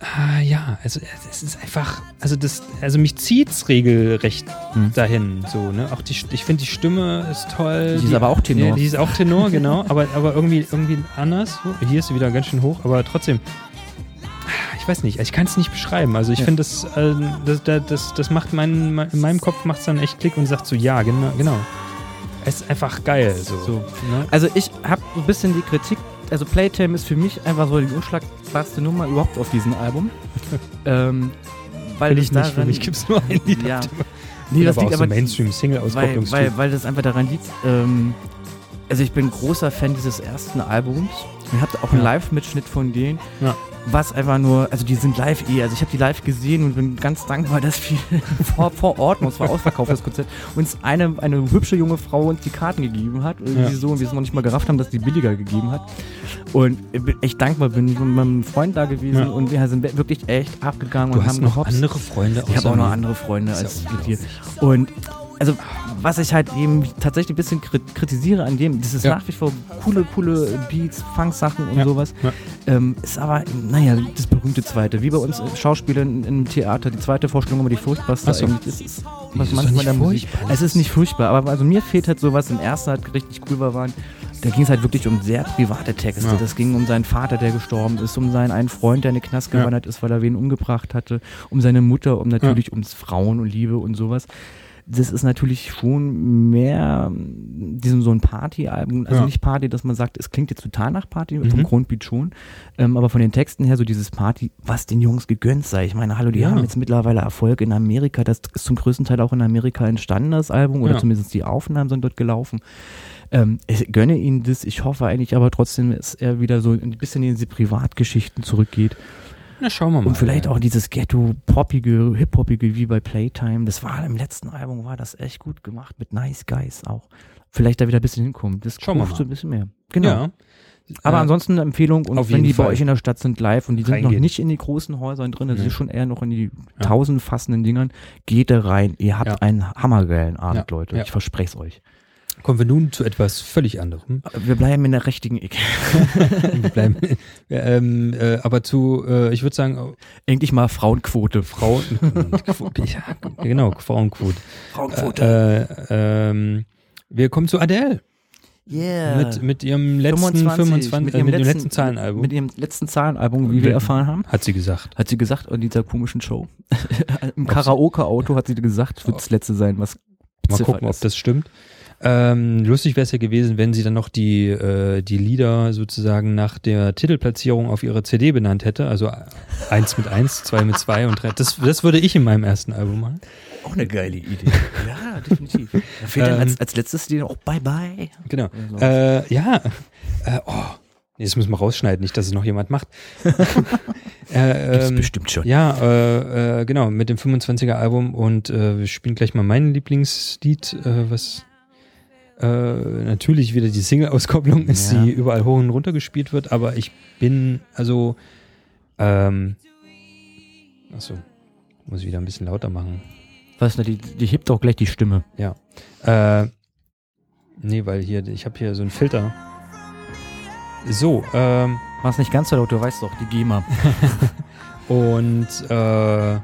Ah, ja, also es ist einfach, also das, also mich zieht's regelrecht hm. dahin, so, ne? Auch die, ich finde die Stimme ist toll. Die ist aber auch Tenor. Die, die ist auch Tenor, genau, aber, aber irgendwie, irgendwie anders. Hier ist sie wieder ganz schön hoch, aber trotzdem, ich weiß nicht, ich kann es nicht beschreiben. Also ich ja. finde, das, äh, das, das, das macht mein, in meinem Kopf macht es dann echt Klick und sagt so, ja, genau, genau. Es ist einfach geil. So. so ne? Also ich habe ein bisschen die Kritik, also Playtime ist für mich einfach so die unschlagbarste Nummer überhaupt auf diesem Album. [LAUGHS] ähm, weil ich nicht, für mich gibt es nur ein Lied. Ja. Nee, das aber liegt aber so Mainstream-Single weil, weil, weil das einfach daran liegt, ähm, also ich bin großer Fan dieses ersten Albums. Ich habe auch einen Live-Mitschnitt von denen. Ja was einfach nur, also die sind live eh, also ich habe die live gesehen und bin ganz dankbar, dass wir [LAUGHS] vor, vor Ort, und es war ausverkauft, das Konzert, uns eine, eine hübsche junge Frau uns die Karten gegeben hat, irgendwie ja. so, und wir es noch nicht mal gerafft haben, dass die billiger gegeben hat. Und echt dankbar bin ich mit meinem Freund da gewesen ja. und wir sind wirklich echt abgegangen du und hast haben noch gehopst. andere Freunde Ich habe auch noch andere Freunde als mit dir. Und also was ich halt eben tatsächlich ein bisschen kritisiere an dem, das ist ja. nach wie vor coole, coole Beats, Funk-Sachen und ja. sowas, ja. Ähm, ist aber, naja, das berühmte zweite, wie bei uns Schauspielern im Theater, die zweite Vorstellung immer die furchtbarste so. eigentlich ist, ist was ist manchmal der Musik. Es ist nicht furchtbar, aber also mir fehlt halt sowas, im ersten halt richtig cool war, waren, da ging es halt wirklich um sehr private Texte. Ja. Das ging um seinen Vater, der gestorben ist, um seinen einen Freund, der in den Knast gewandert ja. ist, weil er wen umgebracht hatte, um seine Mutter, um natürlich ja. ums Frauen und Liebe und sowas das ist natürlich schon mehr diesem so ein Party-Album, also ja. nicht Party, dass man sagt, es klingt jetzt total nach Party, mhm. vom Grundbeat schon, ähm, aber von den Texten her so dieses Party, was den Jungs gegönnt sei. Ich meine, hallo, die ja. haben jetzt mittlerweile Erfolg in Amerika, das ist zum größten Teil auch in Amerika entstanden, das Album, oder ja. zumindest die Aufnahmen sind dort gelaufen. Ähm, ich gönne ihnen das, ich hoffe eigentlich aber trotzdem, dass er wieder so ein bisschen in diese Privatgeschichten zurückgeht. Na, schauen wir mal. Und vielleicht auch dieses Ghetto-Poppige, Hip-Hoppige wie bei Playtime. Das war im letzten Album, war das echt gut gemacht mit Nice Guys auch. Vielleicht da wieder ein bisschen hinkommen. Das schauen wir mal. so ein bisschen mehr. Genau. Ja. Aber Äh, ansonsten eine Empfehlung und auf wenn die bei Fall. euch in der Stadt sind live und die sind noch Reingehen. nicht in die großen Häusern drin, das Nee. ist schon eher noch in die Ja. tausend fassenden Dingern, geht da rein. Ihr habt Ja. einen hammergeilen Abend, Ja. Leute. Ja. Ich verspreche es euch. Kommen wir nun zu etwas völlig anderem. Wir bleiben in der richtigen Ecke. [LAUGHS] wir bleiben, ähm, äh, aber zu, äh, ich würde sagen, Endlich mal Frauenquote. Frauen, ja, genau, Frauenquote. Frauenquote. Äh, ähm, wir kommen zu Adele yeah. mit, mit ihrem letzten 25, mit, äh, ihrem mit dem letzten Zahlenalbum. Mit ihrem letzten Zahlenalbum, wie wir erfahren haben. hat sie gesagt. Hat sie gesagt, in dieser komischen Show. [LAUGHS] Im Karaoke-Auto hat sie gesagt, wird das letzte sein, was Mal gucken, ob ist. das stimmt. Ähm, lustig wäre es ja gewesen, wenn sie dann noch die, äh, die Lieder sozusagen nach der Titelplatzierung auf ihre CD benannt hätte. Also eins mit eins, zwei mit zwei und drei. Das, das würde ich in meinem ersten Album machen. Auch eine geile Idee. [LAUGHS] ja, definitiv. Da fehlt dann Ähm, als, als letztes die auch Bye Bye. Genau. Äh, ja. Äh, oh. Nee, das müssen wir rausschneiden, nicht, dass es noch jemand macht. [LAUGHS] äh, Gibt's ähm, bestimmt schon. Ja, äh, äh, genau, mit dem 25er Album und äh, wir spielen gleich mal mein Lieblingslied, äh, was äh, natürlich wieder die Single-Auskopplung ist, Ja. die überall hoch und runter gespielt wird, aber ich bin, also, ähm, achso, muss ich wieder ein bisschen lauter machen. Was, die, die hebt auch gleich die Stimme. Äh, nee, weil hier, ich habe hier so einen Filter. So, ähm, es nicht ganz so laut, du weißt doch, die GEMA. [LAUGHS] Und äh,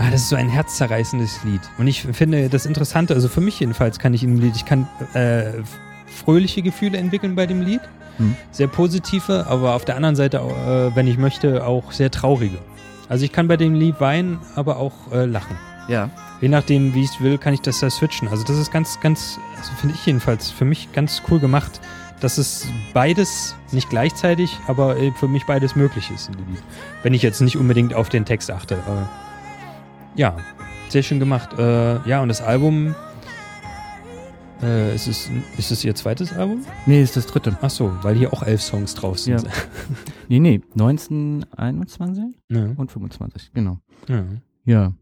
ah, das ist so ein herzzerreißendes Lied. Und ich finde das Interessante, also für mich jedenfalls kann ich in dem Lied, ich kann äh, fröhliche Gefühle entwickeln bei dem Lied, Hm. sehr positive, aber auf der anderen Seite, äh, wenn ich möchte, auch sehr traurige. Also ich kann bei dem Lied weinen, aber auch äh, lachen. Ja. Je nachdem, wie ich es will, kann ich das da switchen. Also das ist ganz, ganz, also finde ich jedenfalls für mich ganz cool gemacht, dass es beides nicht gleichzeitig, aber für mich beides möglich ist in dem Lied. Wenn ich jetzt nicht unbedingt auf den Text achte. Aber ja, sehr schön gemacht. Äh, ja, und das Album, äh, ist, es, ist es ihr zweites Album? Nee, ist das dritte. Ach so, weil hier auch elf Songs drauf sind. Ja. [LAUGHS] Nee, nee, 1921 Ja. und 25, genau. ja. Ja.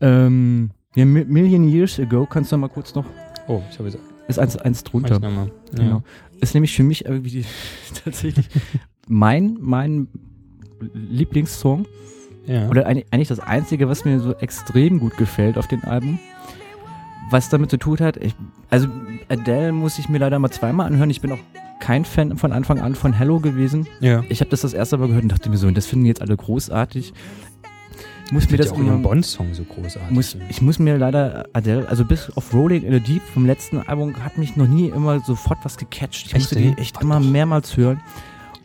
Ähm, ja, Mi- Million Years Ago, kannst du mal kurz noch, Oh, ich habe jetzt ist eins, eins drunter. nochmal. Ja. Genau. Ist nämlich für mich irgendwie die, [LAUGHS] tatsächlich mein, mein Lieblingssong Ja. oder eigentlich, eigentlich das einzige, was mir so extrem gut gefällt auf dem Album. Was damit zu tun hat, ich, also Adele muss ich mir leider mal zweimal anhören. Ich bin auch kein Fan von Anfang an von Hello gewesen. ja. Ich habe das das erste Mal gehört und dachte mir so, und das finden jetzt alle großartig. Ich muss Ich mir das auch immer, Bond-Song so großartig. muss, ich muss mir leider Adele, also bis auf Rolling in the Deep vom letzten Album hat mich noch nie immer sofort was gecatcht. Ich Echt, musste die echt Ach, immer mehrmals hören.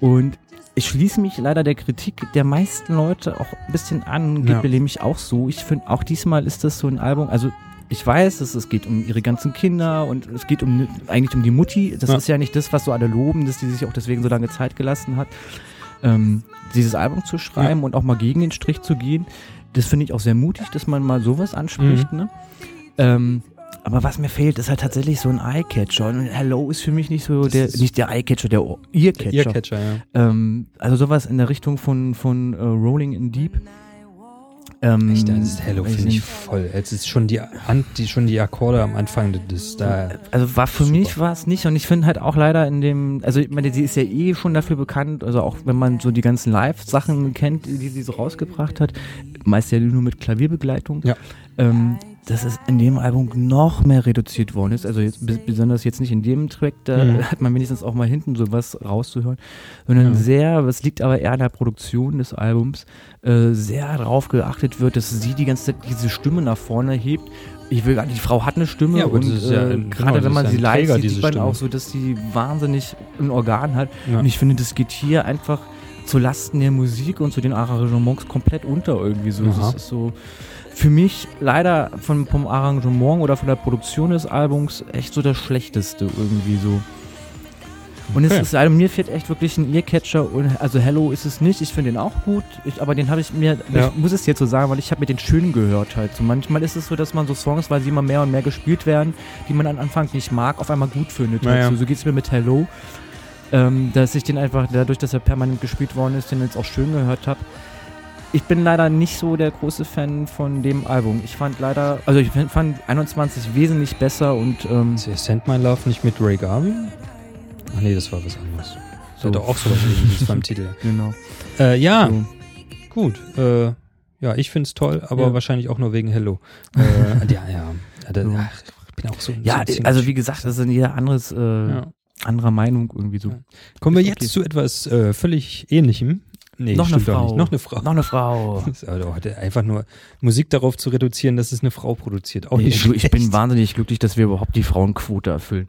Und ich schließe mich leider der Kritik der meisten Leute auch ein bisschen an, geht Ja. mir nämlich auch so. Ich finde, auch diesmal ist das so ein Album, also ich weiß, dass es geht um ihre ganzen Kinder und es geht um eigentlich um die Mutti. Das Ja. ist ja nicht das, was so alle loben, dass die sich auch deswegen so lange Zeit gelassen hat, ähm, dieses Album zu schreiben und auch mal gegen den Strich zu gehen. Das finde ich auch sehr mutig, dass man mal sowas anspricht. Mhm. Ne? Ähm, aber was mir fehlt, ist halt tatsächlich so ein Eyecatcher. Und Hello ist für mich nicht so der, nicht der Eyecatcher, der Earcatcher. Earcatcher, ja. Ähm, also sowas in der Richtung von, von äh, Rolling in Deep. Ähm, Echt, das ist Hello, finde ich voll. Es ist schon die, die, schon die Akkorde am Anfang des da. Also war für Super. mich war es nicht und ich finde halt auch leider in dem, also ich meine, sie ist ja eh schon dafür bekannt, also auch wenn man so die ganzen Live-Sachen kennt, die sie so rausgebracht hat, meist ja nur mit Klavierbegleitung, Ja. ähm, dass es in dem Album noch mehr reduziert worden ist. Also jetzt be- besonders jetzt nicht in dem Track, da Mhm. hat man wenigstens auch mal hinten sowas rauszuhören, sondern Ja. sehr, das liegt aber eher an der Produktion des Albums, äh, sehr darauf geachtet wird, dass sie die ganze Zeit diese Stimme nach vorne hebt. Ich will gar nicht, die Frau hat eine Stimme Ja, und ist ja äh, ein- gerade genau, wenn man sie live sieht, sieht man Stimme. auch so, dass sie wahnsinnig ein Organ hat. Ja. Und ich finde, das geht hier einfach zu Lasten der Musik und zu den Arrangements komplett unter irgendwie so. Aha. Das ist so für mich leider von, vom Arrangement oder von der Produktion des Albums echt so das Schlechteste irgendwie so. Und Okay. es ist, also mir fehlt echt wirklich ein Earcatcher und also Hello ist es nicht, ich finde den auch gut, ich, aber den habe ich mir, Ja. ich muss es jetzt so sagen, weil ich habe mir den schön gehört halt. So manchmal ist es so, dass man so Songs, weil sie immer mehr und mehr gespielt werden, die man am Anfang nicht mag, auf einmal gut findet. Naja. Halt. So, so geht es mir mit Hello, ähm, dass ich den einfach, dadurch, dass er permanent gespielt worden ist, den jetzt auch schön gehört habe. Ich bin leider nicht so der große Fan von dem Album. Ich fand leider, also ich fand 21 wesentlich besser und ähm, Ist Send My Love nicht mit Ray Garvey? Ach nee, das war was anderes. Das So. hat doch auch sowas ähnliches beim Titel. [LAUGHS] Genau. Äh, ja, So. gut. Äh, ja, ich find's toll, aber Ja. wahrscheinlich auch nur wegen Hello. [LAUGHS] Äh, ja, ja. ja da, So. ach, ich bin auch so Ja, so ein also wie gesagt, das ist jeder anderes, äh, Ja. Anderer Meinung irgendwie so. Ja. Kommen wir jetzt okay. zu etwas äh, völlig ähnlichem. Nee, Noch eine Frau. Noch eine Frau. Noch eine Frau. [LAUGHS] Also heute einfach nur Musik darauf zu reduzieren, dass es eine Frau produziert. Auch Nee, nicht du, ich bin wahnsinnig glücklich, dass wir überhaupt die Frauenquote erfüllen.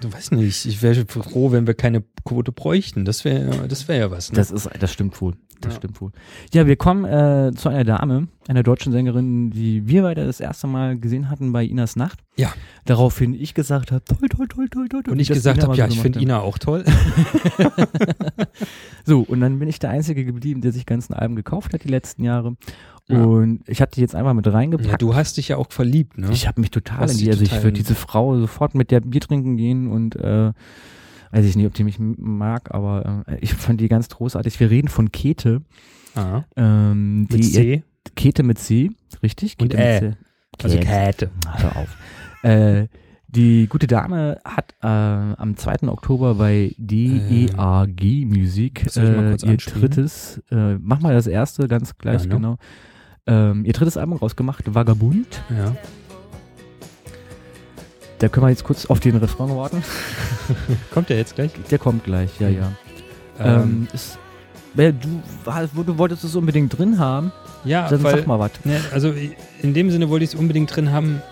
Du weißt nicht, ich wäre froh, wenn wir keine Quote bräuchten. Das wäre das wäre ja was. Ne? Das ist, das stimmt wohl. Das Ja. stimmt wohl. Ja, wir kommen äh, zu einer Dame, einer deutschen Sängerin, die wir beide das erste Mal gesehen hatten bei Inas Nacht. Ja. Daraufhin ich gesagt habe, toll, toll, toll, toll, toll. Und ich gesagt habe, ja, so ich finde. Ina auch toll. [LAUGHS] So, und dann bin ich der Einzige geblieben, der sich ganzen Alben gekauft hat die letzten Jahre. Ja. Und ich hatte die jetzt einfach mit reingepackt. Ja, du hast dich ja auch verliebt, ne? Ich habe mich total Hast in die, also ich würde diese Frau sofort mit der Bier trinken gehen und äh, weiß ich nicht, ob die mich mag, aber äh, ich fand die ganz großartig. Wir reden von Kete. ah, Ähm, die mit C Kete mit C, richtig? Und Kete Ä. mit C. also. Käthe. Ah, Hör auf. äh, die gute Dame hat äh, am 2. Oktober bei DEAG Musik äh, ihr drittes, äh, mach mal das erste ganz gleich Ja, ne? genau, ähm, ihr drittes Album rausgemacht, Vagabund. Ja. Da können wir jetzt kurz auf den Refrain warten. [LAUGHS] Kommt der jetzt gleich? Der kommt gleich, ja, ja. Ähm, ist, wer- du, du wolltest es unbedingt drin haben, ja, dann weil, sag mal was. Ne, also in dem Sinne wollte ich es unbedingt drin haben,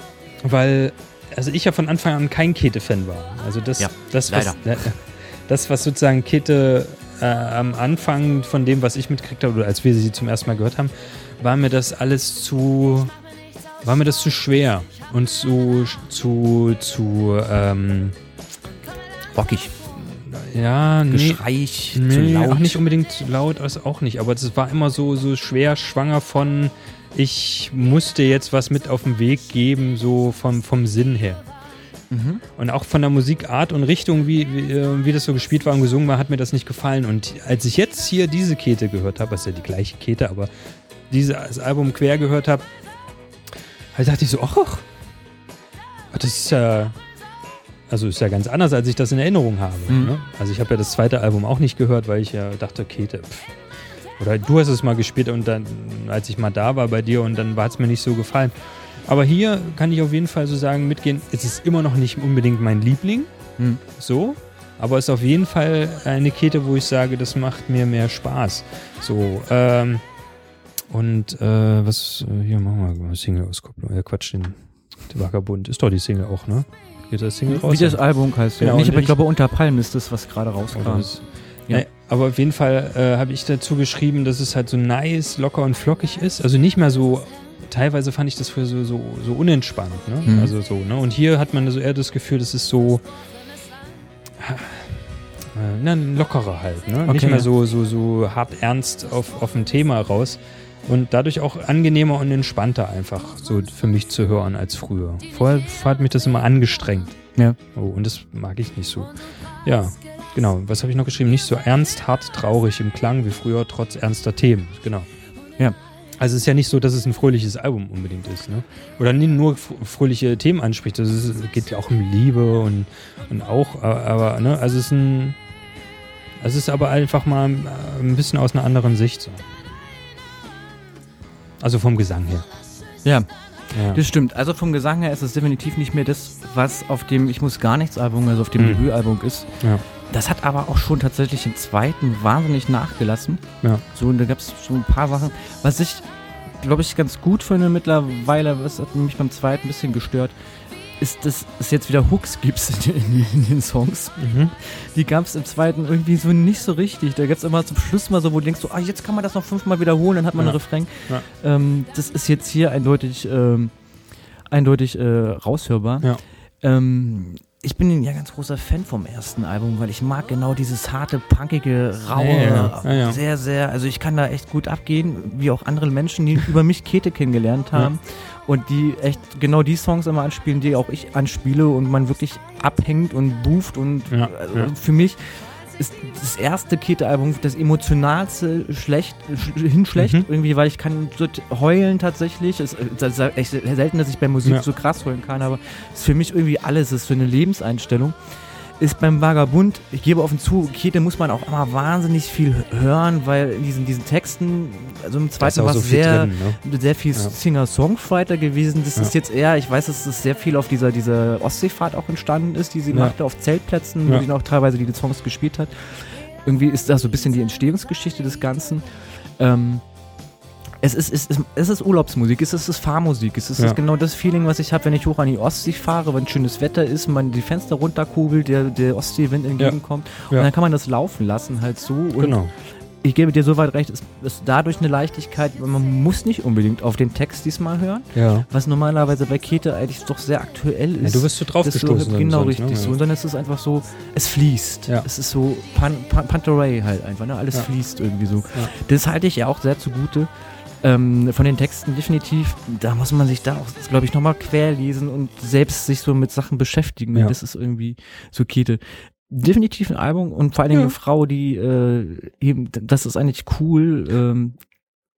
weil also ich ja von Anfang an kein Kete-Fan war. Also das, Ja, das, was, ne, [LAUGHS] das, was sozusagen Kete äh, am Anfang von dem, was ich mitgekriegt habe, oder als wir sie zum ersten Mal gehört haben, war mir das alles zu, war mir das zu schwer und zu, zu, zu, ähm, Bockig, ja, nee, geschreich, Nee, auch nicht unbedingt zu laut, das auch nicht. Aber es war immer so, so schwer schwanger von, ich musste jetzt was mit auf den Weg geben, so vom, vom Sinn her. Mhm. Und auch von der Musikart und Richtung, wie, wie, äh, wie das so gespielt war und gesungen war, hat mir das nicht gefallen. Und als ich jetzt hier diese Kete gehört habe, das ist ja die gleiche Kete, aber dieses Album quer gehört habe, halt dachte ich so, ach, ach, das ist ja, also ist ja ganz anders, als ich das in Erinnerung habe. Mhm. Ne? Also ich habe ja das zweite Album auch nicht gehört, weil ich ja dachte, Kete, pff. Oder du hast es mal gespielt und dann, als ich mal da war bei dir und dann war es mir nicht so gefallen. Aber hier kann ich auf jeden Fall so sagen, mitgehen, es ist immer noch nicht unbedingt mein Liebling, Mhm. so, aber es ist auf jeden Fall eine Kette, wo ich sage, das macht mir mehr Spaß. So, ähm, und äh, was, äh, hier machen wir mal Single-Auskopplung. Ja, Quatsch, den, der Vagabund. Ist doch die Single auch, ne? Geht das Single raus? Wie das Album heißt. Genau, ja. Nicht, aber ich ich- glaube, unter Palmen ist das, was gerade rauskam. Ja. Ja. aber auf jeden Fall äh, habe ich dazu geschrieben, dass es halt so nice, locker und flockig ist. Also nicht mehr so, teilweise fand ich das früher so, so, so unentspannt. Ne? Mhm. Also so, ne? Und hier hat man so eher das Gefühl, das ist so äh, na, lockerer halt. Ne? Okay, nicht mehr so, so, so hart ernst auf, auf ein Thema raus. Und dadurch auch angenehmer und entspannter einfach so für mich zu hören als früher. Vorher hat mich das immer angestrengt. Ja. Oh, und das mag ich nicht so. Ja, genau. Was habe ich noch geschrieben? Nicht so ernst, hart, traurig im Klang wie früher, trotz ernster Themen. Genau. Ja. Also es ist ja nicht so, dass es ein fröhliches Album unbedingt ist, ne? Oder nur fröhliche Themen anspricht. Also es geht ja auch um Liebe und, und auch, aber, ne, also es ist ein. Es ist aber einfach mal äh, ein bisschen aus einer anderen Sicht so. Also vom Gesang her. Ja, Ja. das stimmt. Also vom Gesang her ist es definitiv nicht mehr das, was auf dem Ich muss gar nichts Album, also auf dem Mhm. Debütalbum ist. Ja. Das hat aber auch schon tatsächlich im zweiten wahnsinnig nachgelassen. Ja. So, und da gab es so ein paar Sachen, was ich, glaube ich, ganz gut finde mittlerweile, was hat mich beim zweiten ein bisschen gestört, ist, dass es jetzt wieder Hooks gibt in, in, in den Songs. Mhm. Die gab es im zweiten irgendwie so nicht so richtig. Da gab es immer zum Schluss mal so, wo du denkst, so, ah, jetzt kann man das noch fünfmal wiederholen, dann hat man Ja. einen Refrain. Ja. Ähm, das ist jetzt hier eindeutig, ähm, eindeutig äh, raushörbar. Ja. Ähm, ich bin ja ganz großer Fan vom ersten Album, weil ich mag genau dieses harte, punkige, raue, Ja, ja. Ja, sehr, sehr, also ich kann da echt gut abgehen, wie auch andere Menschen, die über mich Kete kennengelernt haben und die echt genau die Songs immer anspielen, die auch ich anspiele und man wirklich abhängt und buft und also für mich ist das erste Kete-Album das emotionalste schlecht, sch- hinschlecht, Mhm. irgendwie, weil ich kann so heulen tatsächlich. Es ist echt selten, dass ich bei Musik Ja. so krass heulen kann, aber es ist für mich irgendwie alles, es ist für eine Lebenseinstellung. Ist beim Vagabund, ich gebe offen zu, Kete muss man auch immer wahnsinnig viel hören, weil in diesen, diesen Texten, also im zweiten war es so sehr, drin, ne? sehr viel ja. Singer-Songwriter gewesen. Das ja. ist jetzt eher, ich weiß, dass es sehr viel auf dieser, dieser Ostseefahrt auch entstanden ist, die sie ja. machte auf Zeltplätzen, wo sie noch teilweise die Songs gespielt hat. Irgendwie ist das so ein bisschen die Entstehungsgeschichte des Ganzen. Ähm, es ist, es, ist, es ist Urlaubsmusik, es ist, es ist Fahrmusik, es ist ja. genau das Feeling, was ich habe, wenn ich hoch an die Ostsee fahre, wenn schönes Wetter ist, man die Fenster runterkugelt, der, der Ostseewind entgegenkommt ja. und dann kann man das laufen lassen halt so. Und genau. Ich gebe dir soweit recht, es ist dadurch eine Leichtigkeit, man muss nicht unbedingt auf den Text diesmal hören, ja. was normalerweise bei Kete eigentlich doch sehr aktuell ist. Du wirst so draufgestoßen. So, genau, sonst, richtig ne? so. Und dann ist es einfach so, es fließt. Es ist so Pan, Pan, Panteray halt einfach, ne? alles fließt irgendwie so. Das halte ich ja auch sehr zugute. Ähm, von den Texten definitiv, da muss man sich da auch, glaube ich, nochmal querlesen und selbst sich so mit Sachen beschäftigen. Ja. Das ist irgendwie so Kete. Definitiv ein Album und vor allen Dingen ja. eine Frau, die äh, eben, das ist eigentlich cool, ähm,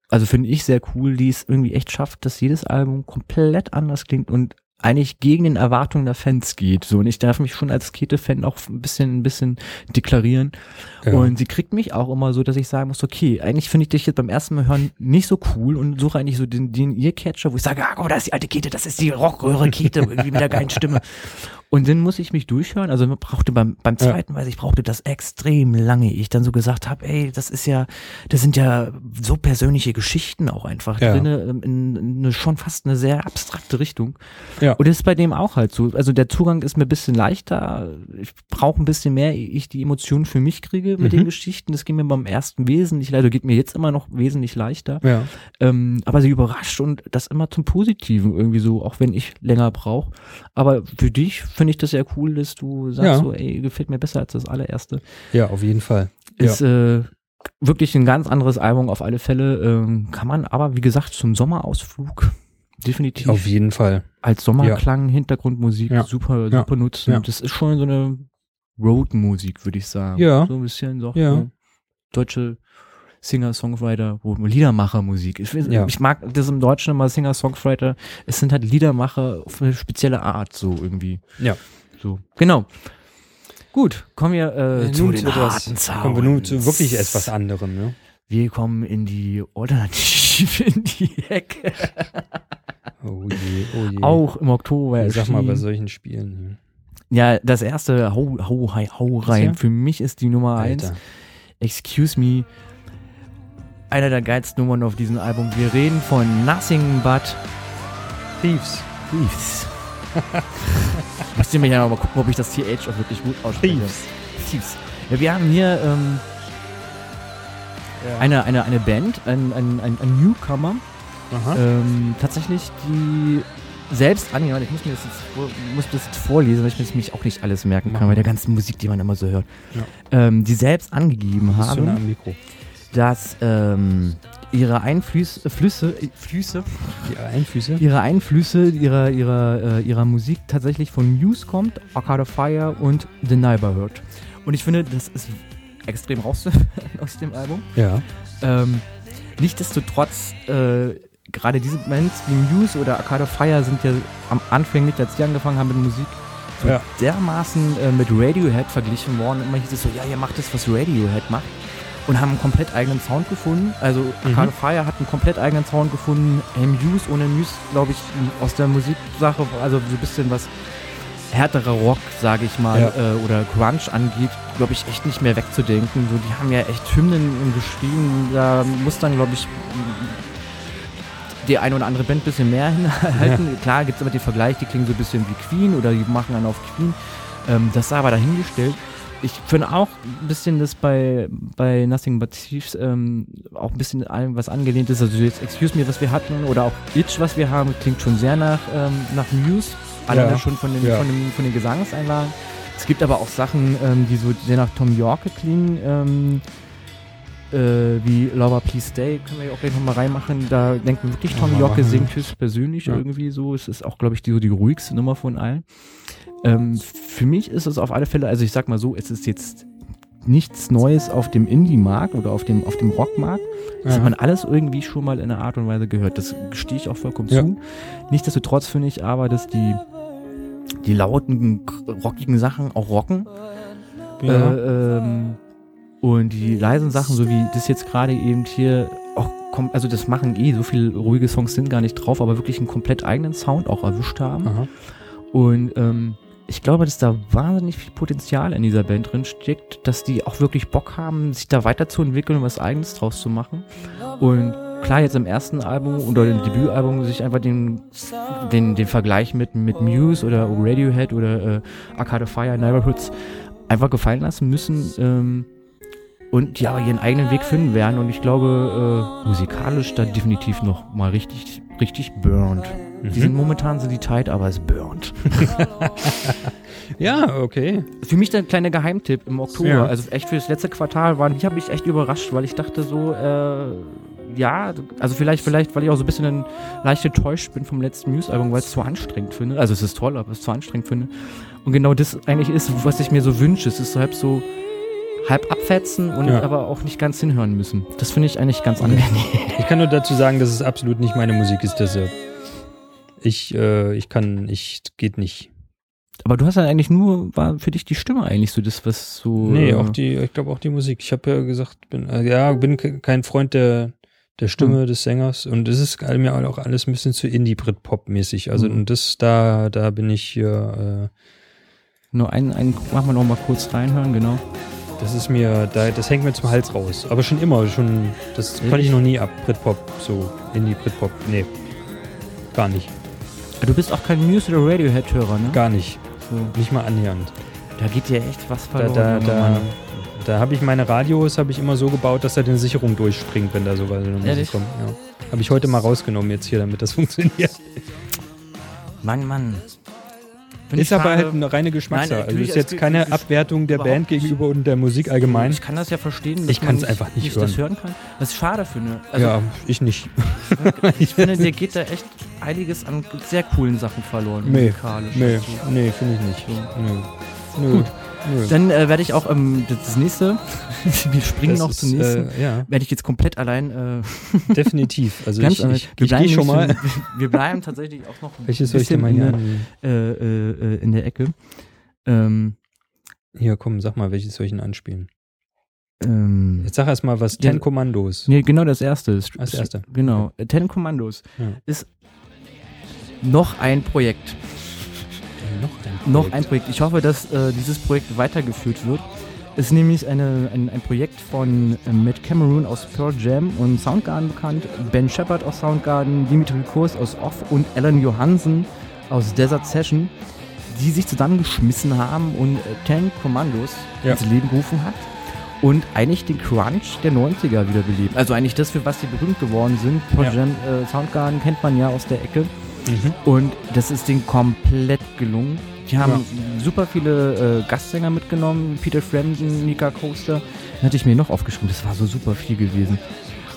also finde ich sehr cool, die es irgendwie echt schafft, dass jedes Album komplett anders klingt und eigentlich gegen den Erwartungen der Fans geht. So, und ich darf mich schon als Kete-Fan auch ein bisschen, ein bisschen deklarieren. Ja. Und sie kriegt mich auch immer so, dass ich sagen muss, okay, eigentlich finde ich dich jetzt beim ersten Mal hören nicht so cool und suche eigentlich so den, den Earcatcher, wo ich sage, ah, guck mal, da ist die alte Kete, das ist die Rockröhre Kete, [LAUGHS] irgendwie mit der geilen Stimme. Und dann muss ich mich durchhören. Also man brauchte beim, beim zweiten, ja. weiß ich, brauchte das extrem lange. Ich dann so gesagt habe, ey, das ist ja, das sind ja so persönliche Geschichten auch einfach ja. drin, ähm, in, in eine, schon fast eine sehr abstrakte Richtung. Ja. Und das ist bei dem auch halt so. Also der Zugang ist mir ein bisschen leichter. Ich brauche ein bisschen mehr, ich die Emotionen für mich kriege mit mhm. den Geschichten. Das ging mir beim ersten wesentlich leichter, geht mir jetzt immer noch wesentlich leichter. Ja. Ähm, aber sie überrascht und das immer zum Positiven irgendwie so, auch wenn ich länger brauche. Aber für dich finde ich das sehr cool, dass du sagst ja. so, ey, gefällt mir besser als das allererste. Ja, auf jeden Fall. Ist ja. äh, wirklich ein ganz anderes Album auf alle Fälle. Ähm, kann man aber, wie gesagt, zum Sommerausflug definitiv. Auf jeden Fall. Als Sommerklang, ja. Hintergrundmusik super, super nutzen. Das ist schon so eine Roadmusik, würde ich sagen. Ja. So ein bisschen so. Ja. Deutsche Singer-Songwriter, wo Liedermacher-Musik. Ich, ja. ich, mag das im Deutschen immer Singer-Songwriter. Es sind halt Liedermacher auf eine spezielle Art, so irgendwie. Ja. So. Genau. Gut, kommen wir äh, zu den harten Sounds. Kommen wir nun zu wirklich etwas anderem, ne? Wir kommen in die Alternative, [LAUGHS] in die Ecke. oh je, oh je. Auch im Oktober. Ich sag mal bei solchen Spielen. Ja, das erste, hau, hau, hau, rein. Für mich ist die Nummer Alter. eins. Excuse me, einer der geilsten Nummern auf diesem Album. Wir reden von Nothing But Thieves. Thieves. [LAUGHS] Müsst ihr mir ja mal gucken, ob ich das TH auch wirklich gut ausspreche. Thieves. Thieves. Ja, wir haben hier ähm, ja. eine, eine, eine Band, ein, ein, ein, ein Newcomer. Ähm, tatsächlich, die selbst angenommen, ich muss mir das jetzt, muss das jetzt vorlesen, weil ich mich auch nicht alles merken kann, bei der ganzen Musik, die man immer so hört. Ja. Ähm, die selbst angegeben haben. Am Mikro dass ähm, ihre Einflüsse, Flüsse, Flüsse, ihre Einflüsse, ihre Einflüsse ihrer, ihrer, äh, ihrer Musik tatsächlich von Muse kommt, Arcade of Fire und The Neighborhood. Und ich finde, das ist extrem raus [LAUGHS] aus dem Album. Ja. Ähm, nichtsdestotrotz, äh, gerade diese Bands wie Muse oder Arcade of Fire sind ja am Anfang nicht, als sie angefangen haben mit Musik, so ja. dermaßen äh, mit Radiohead verglichen worden. Immer hieß es so, ja, ihr macht das, was Radiohead macht und haben einen komplett eigenen Sound gefunden. Also mhm. Arcade Fire hat einen komplett eigenen Sound gefunden. Muse ohne Muse, glaube ich, aus der Musiksache, also so ein bisschen was härterer Rock, sage ich mal, ja. äh, oder Grunge angeht, glaube ich, echt nicht mehr wegzudenken. So, die haben ja echt Hymnen geschrieben. Da muss dann, glaube ich, die eine oder andere Band ein bisschen mehr [LAUGHS] hinhalten. Ja. Klar gibt es immer den Vergleich, die klingen so ein bisschen wie Queen oder die machen dann auf Queen. Ähm, das sei aber dahingestellt ich finde auch ein bisschen, dass bei, bei Nothing But Thieves ähm, auch ein bisschen allem was angelehnt ist. Also jetzt Excuse Me, was wir hatten, oder auch Itch, was wir haben, klingt schon sehr nach, ähm, nach Muse. Alleine ja. schon von den, ja. von, den, von den Gesangseinlagen. Es gibt aber auch Sachen, ähm, die so sehr nach Tom York klingen. Ähm, äh, wie Lover Please Stay, können wir ja auch gleich nochmal reinmachen. Da denken wirklich Tom York singt höchstpersönlich ja. irgendwie so. Es ist auch, glaube ich, die, so die ruhigste Nummer von allen. Ähm, für mich ist es auf alle Fälle, also ich sag mal so, es ist jetzt nichts Neues auf dem Indie-Markt oder auf dem, auf dem Rock-Markt. Das ja. hat man alles irgendwie schon mal in einer Art und Weise gehört. Das stehe ich auch vollkommen ja. zu. Nichtsdestotrotz finde ich aber, dass die, die lauten, rockigen Sachen auch rocken. Ja. Äh, ähm, und die leisen Sachen, so wie das jetzt gerade eben hier auch kommt, also das machen eh, so viele ruhige Songs sind gar nicht drauf, aber wirklich einen komplett eigenen Sound auch erwischt haben. Aha. Und ähm, ich glaube, dass da wahnsinnig viel Potenzial in dieser Band drin steckt, dass die auch wirklich Bock haben, sich da weiterzuentwickeln und was Eigenes draus zu machen. Und klar, jetzt im ersten Album oder im Debütalbum sich einfach den, den, den Vergleich mit, mit Muse oder Radiohead oder äh, Arcade Fire Neighborhoods einfach gefallen lassen müssen. Ähm, und ja, ihren eigenen Weg finden werden. Und ich glaube, äh, musikalisch da definitiv noch mal richtig, richtig burnt. Die sind Mhm. momentan sind die tight, aber es burnt. [LAUGHS] Ja, okay. Für mich der kleine Geheimtipp im Oktober. Ja. Also echt für das letzte Quartal waren, die habe ich echt überrascht, weil ich dachte so, äh, ja, also vielleicht, vielleicht, weil ich auch so ein bisschen leicht enttäuscht bin vom letzten Muse-Album, weil ich es zu anstrengend finde. Also es ist toll, aber es zu anstrengend finde. Und genau das eigentlich ist, was ich mir so wünsche. Es ist halb so halb abfetzen und Ja. aber auch nicht ganz hinhören müssen. Das finde ich eigentlich ganz angenehm. Ich kann nur dazu sagen, dass es absolut nicht meine Musik ist, deshalb. Ich, äh, ich kann, ich, geht nicht. Aber du hast ja eigentlich nur, war für dich die Stimme eigentlich so das, was so. Nee, äh, auch die, ich glaube auch die Musik. Ich habe ja gesagt, bin, äh, ja, bin ke- kein Freund der, der Stimme des Sängers und es ist mir auch alles ein bisschen zu Indie-Brit-Pop-mäßig. Also Mhm. und das, da, da bin ich hier, Nur einen, einen machen wir noch mal kurz reinhören, genau. äh, das ist mir, da, das hängt mir zum Hals raus. Aber schon immer, schon, das konnte ich noch nie ab, Brit-Pop, so Indie-Brit-Pop, nee. Gar nicht, Du bist auch kein Muse oder Radiohead-Hörer, ne? gar nicht, So. nicht mal annähernd. Da geht dir echt was Da, verloren. da, da, Mann. da habe ich meine Radios habe ich immer so gebaut, dass da die Sicherung durchspringt, wenn da so eine Musik Ehrlich? kommt. Ja. Habe ich heute mal rausgenommen jetzt hier, damit das [LAUGHS] funktioniert. Mann, Mann. Find Ist aber halt eine reine Geschmackssache. Also ist es jetzt keine es ist Abwertung der Band nicht- gegenüber und der Musik allgemein. Ich kann das ja verstehen. Ich man kann's einfach nicht das hören kann. Was ich schade finde. Also, ja, ich nicht. [LAUGHS] Ich finde, [LAUGHS] dir geht da echt einiges an sehr coolen Sachen verloren. Nee. Nee, Also, nee, finde ich nicht. So. Nö. Gut. Nö. Dann äh, werde ich auch ähm, das, das nächste, [LAUGHS] wir springen Das noch ist, zum nächsten, Äh, ja, werde ich jetzt komplett allein äh, [LAUGHS] definitiv. Also ganz ich, ich, wir ich bleiben gehe schon mal. [LAUGHS] wir bleiben tatsächlich auch noch ein Welches soll ich denn bisschen mal in, äh, äh, äh, in der Ecke. Ähm, Hier, komm, sag mal, welches soll ich denn anspielen? ähm, Jetzt sag erst mal was. Ja. Ten Kommandos. nee, genau das erste. ist- Das erste. Genau. Äh, Ten Commandos Ja. ist noch ein Projekt. Noch ein Noch Projekt. ein Projekt. Ich hoffe, dass äh, dieses Projekt weitergeführt wird. Es ist nämlich eine, ein, ein Projekt von äh, Matt Cameron aus Pearl Jam und Soundgarden bekannt, Ben Shepard aus Soundgarden, Dimitri Kurs aus Off und Alan Johansen aus Desert Session, die sich zusammengeschmissen haben und äh, Ten Commandos Ja. ins Leben gerufen hat und eigentlich den Crunch der 90er wiederbelebt. Also eigentlich das, für was sie berühmt geworden sind. Pearl Ja. Jam, äh, Soundgarden kennt man ja aus der Ecke. Mhm. Und das ist denen komplett gelungen. Die haben super viele äh, Gastsänger mitgenommen, Peter Frampton, Nika Coaster. Dann hatte ich mir noch aufgeschrieben, das war so super viel gewesen.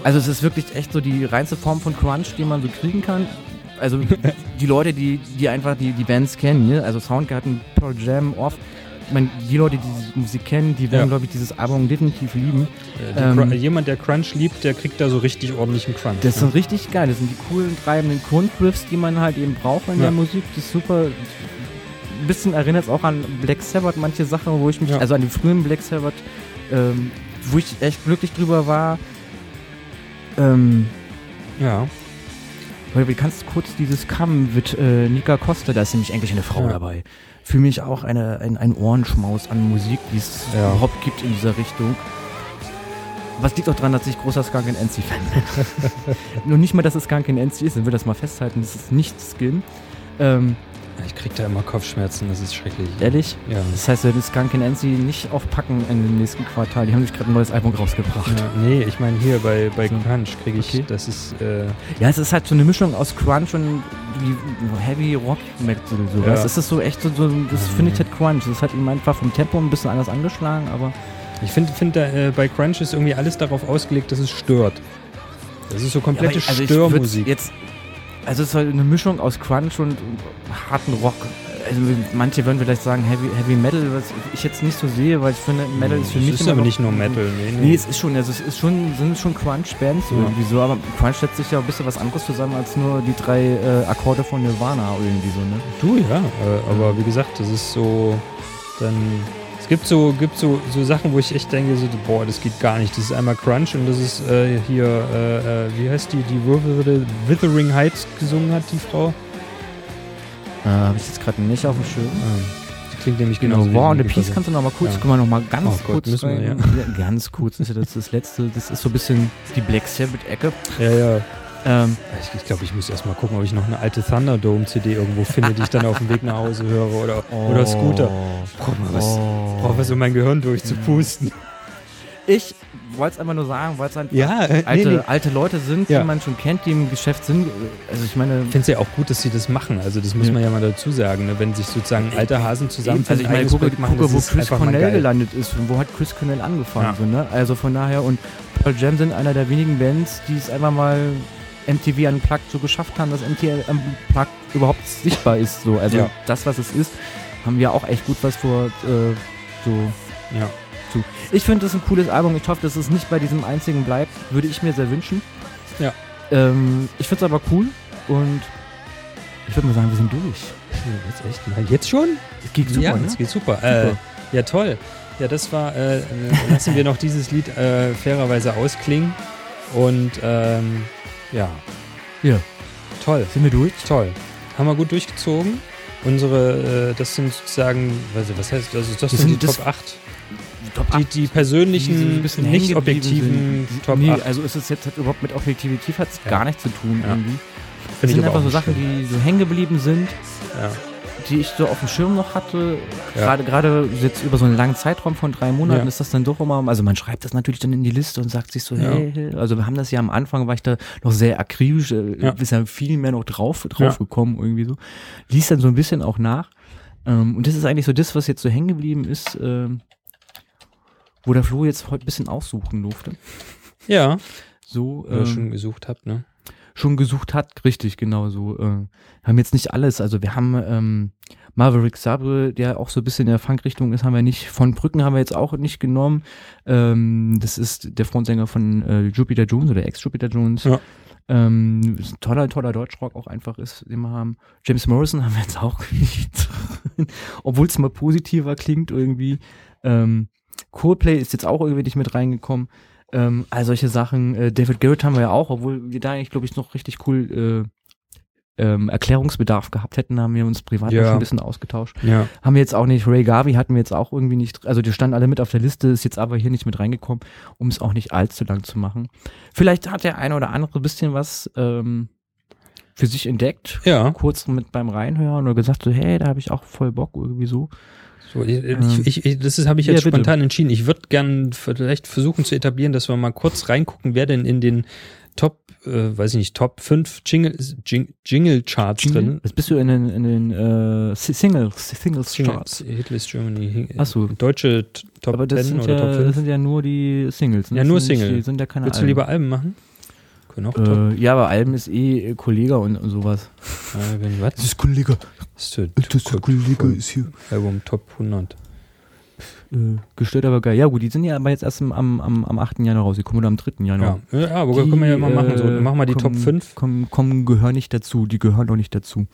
Also es ist wirklich echt so die reinste Form von Crunch, die man so kriegen kann. Also [LAUGHS] die Leute, die, die einfach die, die Bands kennen, ne? also Soundgarden, Pearl Jam, Off, meine, die Leute, die die Musik kennen, die werden, Ja. glaube ich, dieses Album definitiv lieben. Äh, die Ähm, jemand, der Crunch liebt, der kriegt da so richtig ordentlichen Crunch. Das ne? sind richtig geil. Das sind die coolen, treibenden Grundriffs, die man halt eben braucht in Ja. der Musik. Das ist super. Ein bisschen erinnert es auch an Black Sabbath, manche Sachen, wo ich mich, Ja. also an den frühen Black Sabbath, ähm, wo ich echt glücklich drüber war. Ähm, ja. du kannst kurz dieses Come mit äh, Nika Costa, da ist nämlich eigentlich eine Frau Ja. dabei. Für mich auch eine, ein, ein Ohrenschmaus an Musik, die es Ja. überhaupt gibt in dieser Richtung. Was liegt auch daran, dass ich großer Skunk NC-Fan bin. [LAUGHS] Nur nicht mal, dass es Skunk NC ist, dann will das mal festhalten, das ist nicht Skin. Ähm, Ich krieg da immer Kopfschmerzen, das ist schrecklich. ehrlich? Ja. Das heißt, wir werden Skunk NC nicht aufpacken in dem nächsten Quartal. Die haben nämlich gerade ein neues Album rausgebracht. ja. Nee, ich meine hier bei, bei So. Crunch kriege ich, Okay. das ist, äh, Ja, es ist halt so eine Mischung aus Crunch und wie Heavy Rock Metal sowas. Ja. Es ist so echt so, so das Mhm. finde ich halt Crunch. Das ist halt eben einfach vom Tempo ein bisschen anders angeschlagen, aber ich finde, find, da, äh, bei Crunch ist irgendwie alles darauf ausgelegt, dass es stört. Das ist so komplette Ja, also ich würd's Störmusik. Jetzt, also es ist halt eine Mischung aus Crunch und harten Rock. also manche würden vielleicht sagen Heavy, Heavy Metal, was ich jetzt nicht so sehe, weil ich finde, Metal ist für mich. Es ist aber nicht nur Metal. Nee, nee. Nee, es ist schon, also es ist schon, sind schon Crunch-Bands Ja. irgendwie so, aber Crunch setzt sich ja ein bisschen was anderes zusammen als nur die drei äh, Akkorde von Nirvana irgendwie so, ne? Du, ja. Äh, aber wie gesagt, das ist so, dann, gibt so, gibt so, so Sachen, wo ich echt denke, so, boah, das geht gar nicht. Das ist einmal Crunch und das ist äh, hier, äh, äh, wie heißt die, die Wither- Withering Heights gesungen hat, die Frau. Äh, Habe ich jetzt gerade nicht auf dem Schirm. Ähm, die klingt nämlich Genau, wie War on the Peace kannst du noch mal kurz, Ja. können wir noch mal ganz Oh Gott, kurz wir, ja. Ganz kurz, das ist ja das, das letzte, das ist so ein bisschen die Black Sabbath-Ecke. Ja, ja. Ähm, Ich, ich glaube, ich muss erst mal gucken, ob ich noch eine alte Thunderdome-CD irgendwo finde, die ich dann auf dem Weg nach Hause höre oder, oder Scooter. Brauch mal was. Oh. Brauche was, um mein Gehirn durchzupusten. Ich wollte es einfach nur sagen, weil es einfach Ja, äh, alte, nee, nee. alte Leute sind, Ja. die man schon kennt, die im Geschäft sind. Also ich meine, Ich finde es ja auch gut, dass sie das machen. Also das muss Ja. man ja mal dazu sagen. Ne? Wenn sich sozusagen alte Hasen zusammen also ich meine, gucke, machen, gucke wo Chris Cornell gelandet ist und wo hat Chris Cornell angefangen. So, ne? Also von daher, und Pearl Jam sind einer der wenigen Bands, die es einfach mal MTV Unplugged so geschafft haben, dass MTV Unplugged überhaupt sichtbar ist. So. Also Ja. das, was es ist, haben wir auch echt gut was vor äh, so Ja. zu. Ich finde das ein cooles Album. Ich hoffe, dass es nicht bei diesem einzigen bleibt. Würde ich mir sehr wünschen. Ja. Ähm, ich finde es aber cool und ich würde mal sagen, wir sind durch. Jetzt echt? Na, jetzt schon? Es geht super, ja, ne? es geht super. Äh, ja, toll. Ja, das war, äh, äh, lassen wir noch dieses Lied äh, fairerweise ausklingen. Und ähm, ja. Ja. Toll, Sind wir durch? toll. Haben wir gut durchgezogen. Unsere, äh, das sind sozusagen, weiß ich, was heißt, also das Das sind die das- Top 8. Top Die, die persönlichen, die nicht objektiven. Top nee, 8. also ist es jetzt hat überhaupt mit Objektivität hat es Ja. gar nichts zu tun Ja. irgendwie. Das sind aber einfach so Sachen, schön. die so hängen geblieben sind, Ja. Die ich so auf dem Schirm noch hatte. Ja. Gerade gerade jetzt über so einen langen Zeitraum von drei Monaten Ja. ist das dann doch immer, also man schreibt das natürlich dann in die Liste und sagt sich so, Ja. hey, also wir haben das ja am Anfang, war ich da noch sehr akribisch, äh, ist ja viel mehr noch drauf, drauf gekommen irgendwie so. Lies dann so ein bisschen auch nach. Ähm, und das ist eigentlich so das, was jetzt so hängen geblieben ist, ähm, wo der Flo jetzt heute ein bisschen aussuchen durfte. ja, So, ähm, schon gesucht habt, ne? Schon gesucht hat, richtig, genau so. Äh, haben jetzt nicht alles, also wir haben ähm, Maverick Sabre, der auch so ein bisschen in der Funkrichtung ist, haben wir nicht. Von Brücken haben wir jetzt auch nicht genommen. Ähm, das ist der Frontsänger von äh, Jupiter Jones oder Ex-Jupiter Jones. Ja. Ähm, toller, toller Deutschrock auch einfach ist, den wir haben. James Morrison haben wir jetzt auch [LAUGHS] nicht obwohl es mal positiver klingt irgendwie. Ähm, Coldplay ist jetzt auch irgendwie nicht mit reingekommen. Ähm, all solche Sachen. Äh, David Garrett haben wir ja auch, obwohl wir da eigentlich, glaube ich, noch richtig cool äh, ähm, Erklärungsbedarf gehabt hätten, haben wir uns privat Ja. schon ein bisschen ausgetauscht. Ja. Haben wir jetzt auch nicht, Ray Garvey hatten wir jetzt auch irgendwie nicht, also die standen alle mit auf der Liste, ist jetzt aber hier nicht mit reingekommen, um es auch nicht allzu lang zu machen. Vielleicht hat der eine oder andere ein bisschen was ähm, für sich entdeckt, Ja. kurz mit beim Reinhören oder gesagt so, hey, da habe ich auch voll Bock irgendwie so. So, ich, Ähm, ich, ich, das habe ich jetzt ja, spontan entschieden. Ich würde gern vielleicht versuchen zu etablieren, dass wir mal kurz reingucken, wer denn in den Top, äh, weiß ich nicht, Top 5 Jingle, Jing, Jingle Charts drin. Jetzt bist du in den, in den äh, Si- Singles, Singles Charts. Jingles, Hitlist Germany. Ach so. Deutsche Top Aber das 10 sind, oder ja, Top das 5. sind ja nur die Singles. Ne? Ja, Das nur sind nicht Single. Die sind ja keine Willst du lieber Alben machen? Können auch. Äh, ja, aber Alben ist eh Kollege und, und sowas. Äh, wenn, was? ist Kollege. Das ist, Das der Kollege, ist hier. Album Top 100. Äh, gestört, aber geil. Ja, gut, die sind ja aber jetzt erst am, am, am, am 8. Januar rausgekommen oder am 3. Januar. Ja, ja aber können wir ja mal machen. So, äh, machen wir die kommen, Top 5. Kommen, kommen, gehören nicht dazu. Die gehören auch nicht dazu.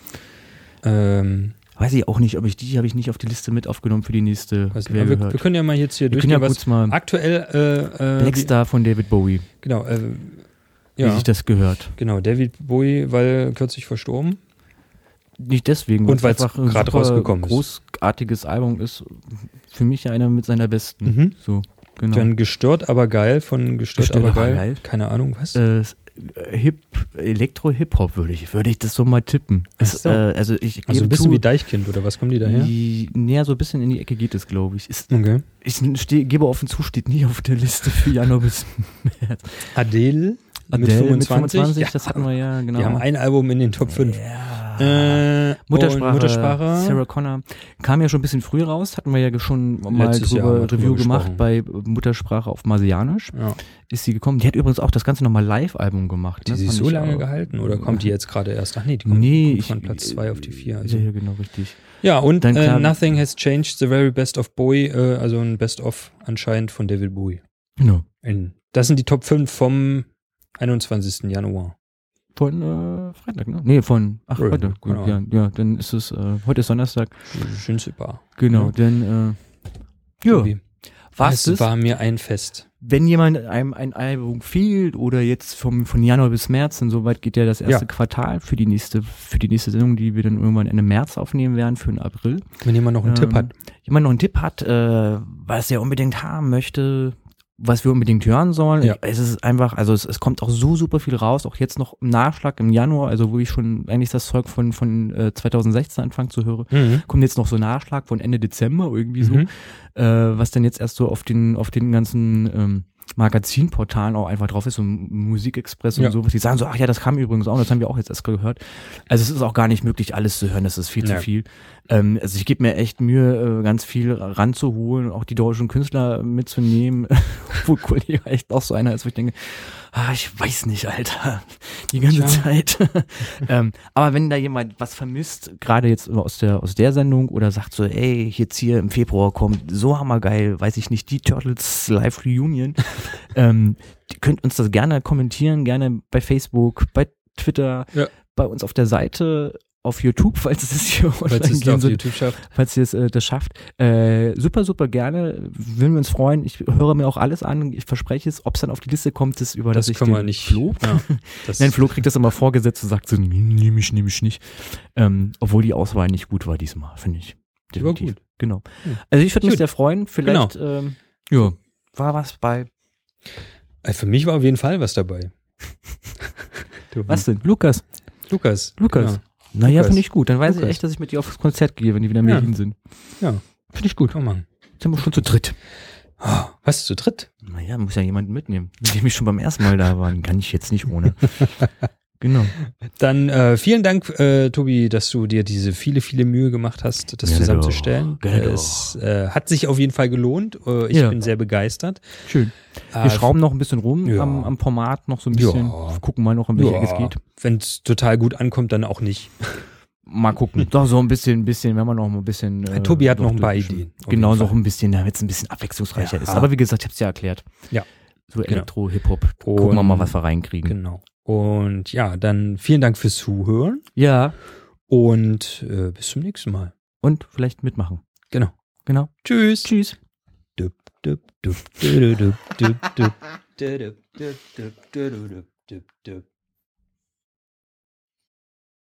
Ähm, Weiß ich auch nicht, aber ich, die habe ich nicht auf die Liste mit aufgenommen für die nächste. aber wir, wir können ja mal jetzt hier Wir können ja durchgehen, was kurz mal aktuell äh, äh, Blackstar von David Bowie, wie, genau, äh, wie ja, sich das gehört. genau, David Bowie, weil kürzlich verstorben. Nicht deswegen, Und weil's einfach ein grad super rausgekommen ist. großartiges Album ist. Für mich einer mit seiner besten. Mhm. So, genau. Dann gestört, aber geil von gestört, Gestört, aber geil. geil. Keine Ahnung was. äh, Hip, Elektro-Hip-Hop würde ich, würde ich das so mal tippen. Es, äh, also ich also ein bisschen zu, wie Deichkind oder was kommen die daher? die, näher so ein bisschen in die Ecke geht es, glaube ich. Ist, Okay. ich steh, gebe offen zu, steht nie auf der Liste für Januar bis [LAUGHS] März. Adele, mit Adele 25. ja, das hatten wir ja, genau. Die haben ein Album in den Top 5. Ja, Äh, Muttersprache, Muttersprache. Sarah Connor. Kam ja schon ein bisschen früh raus, hatten wir ja schon mal Letztes drüber wir Review gemacht bei Muttersprache auf Marsianisch. Ja. Ist sie gekommen. Die hat übrigens auch das Ganze nochmal Live-Album gemacht. Die ne? Fand so lange auch- gehalten oder kommt die jetzt gerade erst? Ach nee, die kommt, Nee, kommt ich, von Platz 2 auf die 4. Also. Ja, genau, richtig. Ja, und Dann äh, klar- Nothing Has Changed, The Very Best of Bowie, äh, also ein Best-of anscheinend von David Bowie. Genau. In, das sind die Top 5 vom 21. Januar. Von äh, Freitag, ne? Nee, von, ach, Ja, heute. Gut, genau. ja, ja, dann ist es, äh, heute ist Donnerstag. Schön super. Genau, Ja. dann, äh, ja, was es ist, war mir ein Fest. wenn jemand einem ein Album fehlt oder jetzt vom, von Januar bis März, und soweit geht ja das erste Ja. Quartal für die nächste, für die nächste Sendung, die wir dann irgendwann Ende März aufnehmen werden, für den April. Wenn jemand noch einen Tipp Ähm, hat. Jemand noch einen Tipp hat, äh, was er unbedingt haben möchte, was wir unbedingt hören sollen. Ja. Es ist einfach, also es, es kommt auch so super viel raus, auch jetzt noch im Nachschlag im Januar, also wo ich schon eigentlich das Zeug von, von äh, 2016 anfangen zu hören. Mhm. Kommt jetzt noch so Nachschlag von Ende Dezember irgendwie so, Mhm. äh, was dann jetzt erst so auf den, auf den ganzen ähm, Magazinportalen auch einfach drauf ist, so Musikexpress und Ja. sowas. Die sagen so, ach ja, das kam übrigens auch, das haben wir auch jetzt erst gehört. Also es ist auch gar nicht möglich, alles zu hören, das ist viel Ja. zu viel. Ähm, also ich gebe mir echt Mühe, äh, ganz viel ranzuholen, auch die deutschen Künstler mitzunehmen, [LAUGHS] obwohl Kollege echt auch so einer ist, wo ich denke, ah, ich weiß nicht, Alter, die ganze Tja. Zeit. [LAUGHS] ähm, aber wenn da jemand was vermisst, gerade jetzt aus der, aus der Sendung oder sagt so, ey, jetzt hier im Februar kommt so hammergeil, weiß ich nicht, die Turtles Live Reunion, [LAUGHS] ähm, die könnt uns das gerne kommentieren, gerne bei Facebook, bei Twitter, Ja. bei uns auf der Seite, auf YouTube, falls es hier [LAUGHS] Falls es gehen auf soll, YouTube schafft. falls ihr es äh, das schafft. Äh, super, super gerne. Würden wir uns freuen. Ich höre mir auch alles an. Ich verspreche es. Ob es dann auf die Liste kommt, ist über Das ich können wir den nicht. Flo. Ja, [LAUGHS] das, [LAUGHS] Nein, Flo kriegt das immer vorgesetzt und sagt so, nehme ich, nehme ich nicht. Ähm, obwohl die Auswahl nicht gut war diesmal, finde ich. Die war gut. Genau. Hm. Also ich würde mich sehr freuen. Vielleicht, Genau. ähm, ja, war was bei. Äh, Für mich war auf jeden Fall was dabei. Was denn? Lukas. Lukas. Lukas. Ja. Naja, finde ich gut. Dann weiß ich Lukas. echt, dass ich mit dir aufs Konzert gehe, wenn die wieder in. Berlin sind. Ja. Finde ich gut. Komm mal. Jetzt sind wir schon zu dritt. Oh, was, zu dritt? Naja, muss ja jemanden mitnehmen. Mit dem ich schon beim ersten Mal da war. Kann ich jetzt nicht ohne. [LAUGHS] genau. Dann äh, vielen Dank, äh, Tobi, dass du dir diese viele, viele Mühe gemacht hast, das Gerne zusammenzustellen. doch. Gerne es äh, hat sich auf jeden Fall gelohnt. Äh, ich Ja. bin sehr begeistert. Schön. Äh, Wir schrauben noch ein bisschen rum ja. am, am Format, noch so ein bisschen. Ja. Gucken mal noch, in welche es geht. Wenn es total gut ankommt, dann auch nicht. Mal gucken. [LAUGHS] Doch, so ein bisschen, ein bisschen, wenn man noch mal ein bisschen. Äh, Tobi hat noch ein paar. Ideen, Genau, noch Fall. ein bisschen, damit es ein bisschen abwechslungsreicher ist. Aber wie gesagt, ich habe es ja erklärt. Ja. So Genau. Elektro, Hip-Hop. Gucken wir mal, was wir reinkriegen. Genau. Und ja, dann vielen Dank fürs Zuhören Ja. und äh, bis zum nächsten Mal. Und vielleicht mitmachen. Genau. Genau. Tschüss. Tschüss. Dup, dup, dup, dup, dup, dup, dup, dup, dup, dup, dup, dup, dup, dup, dup.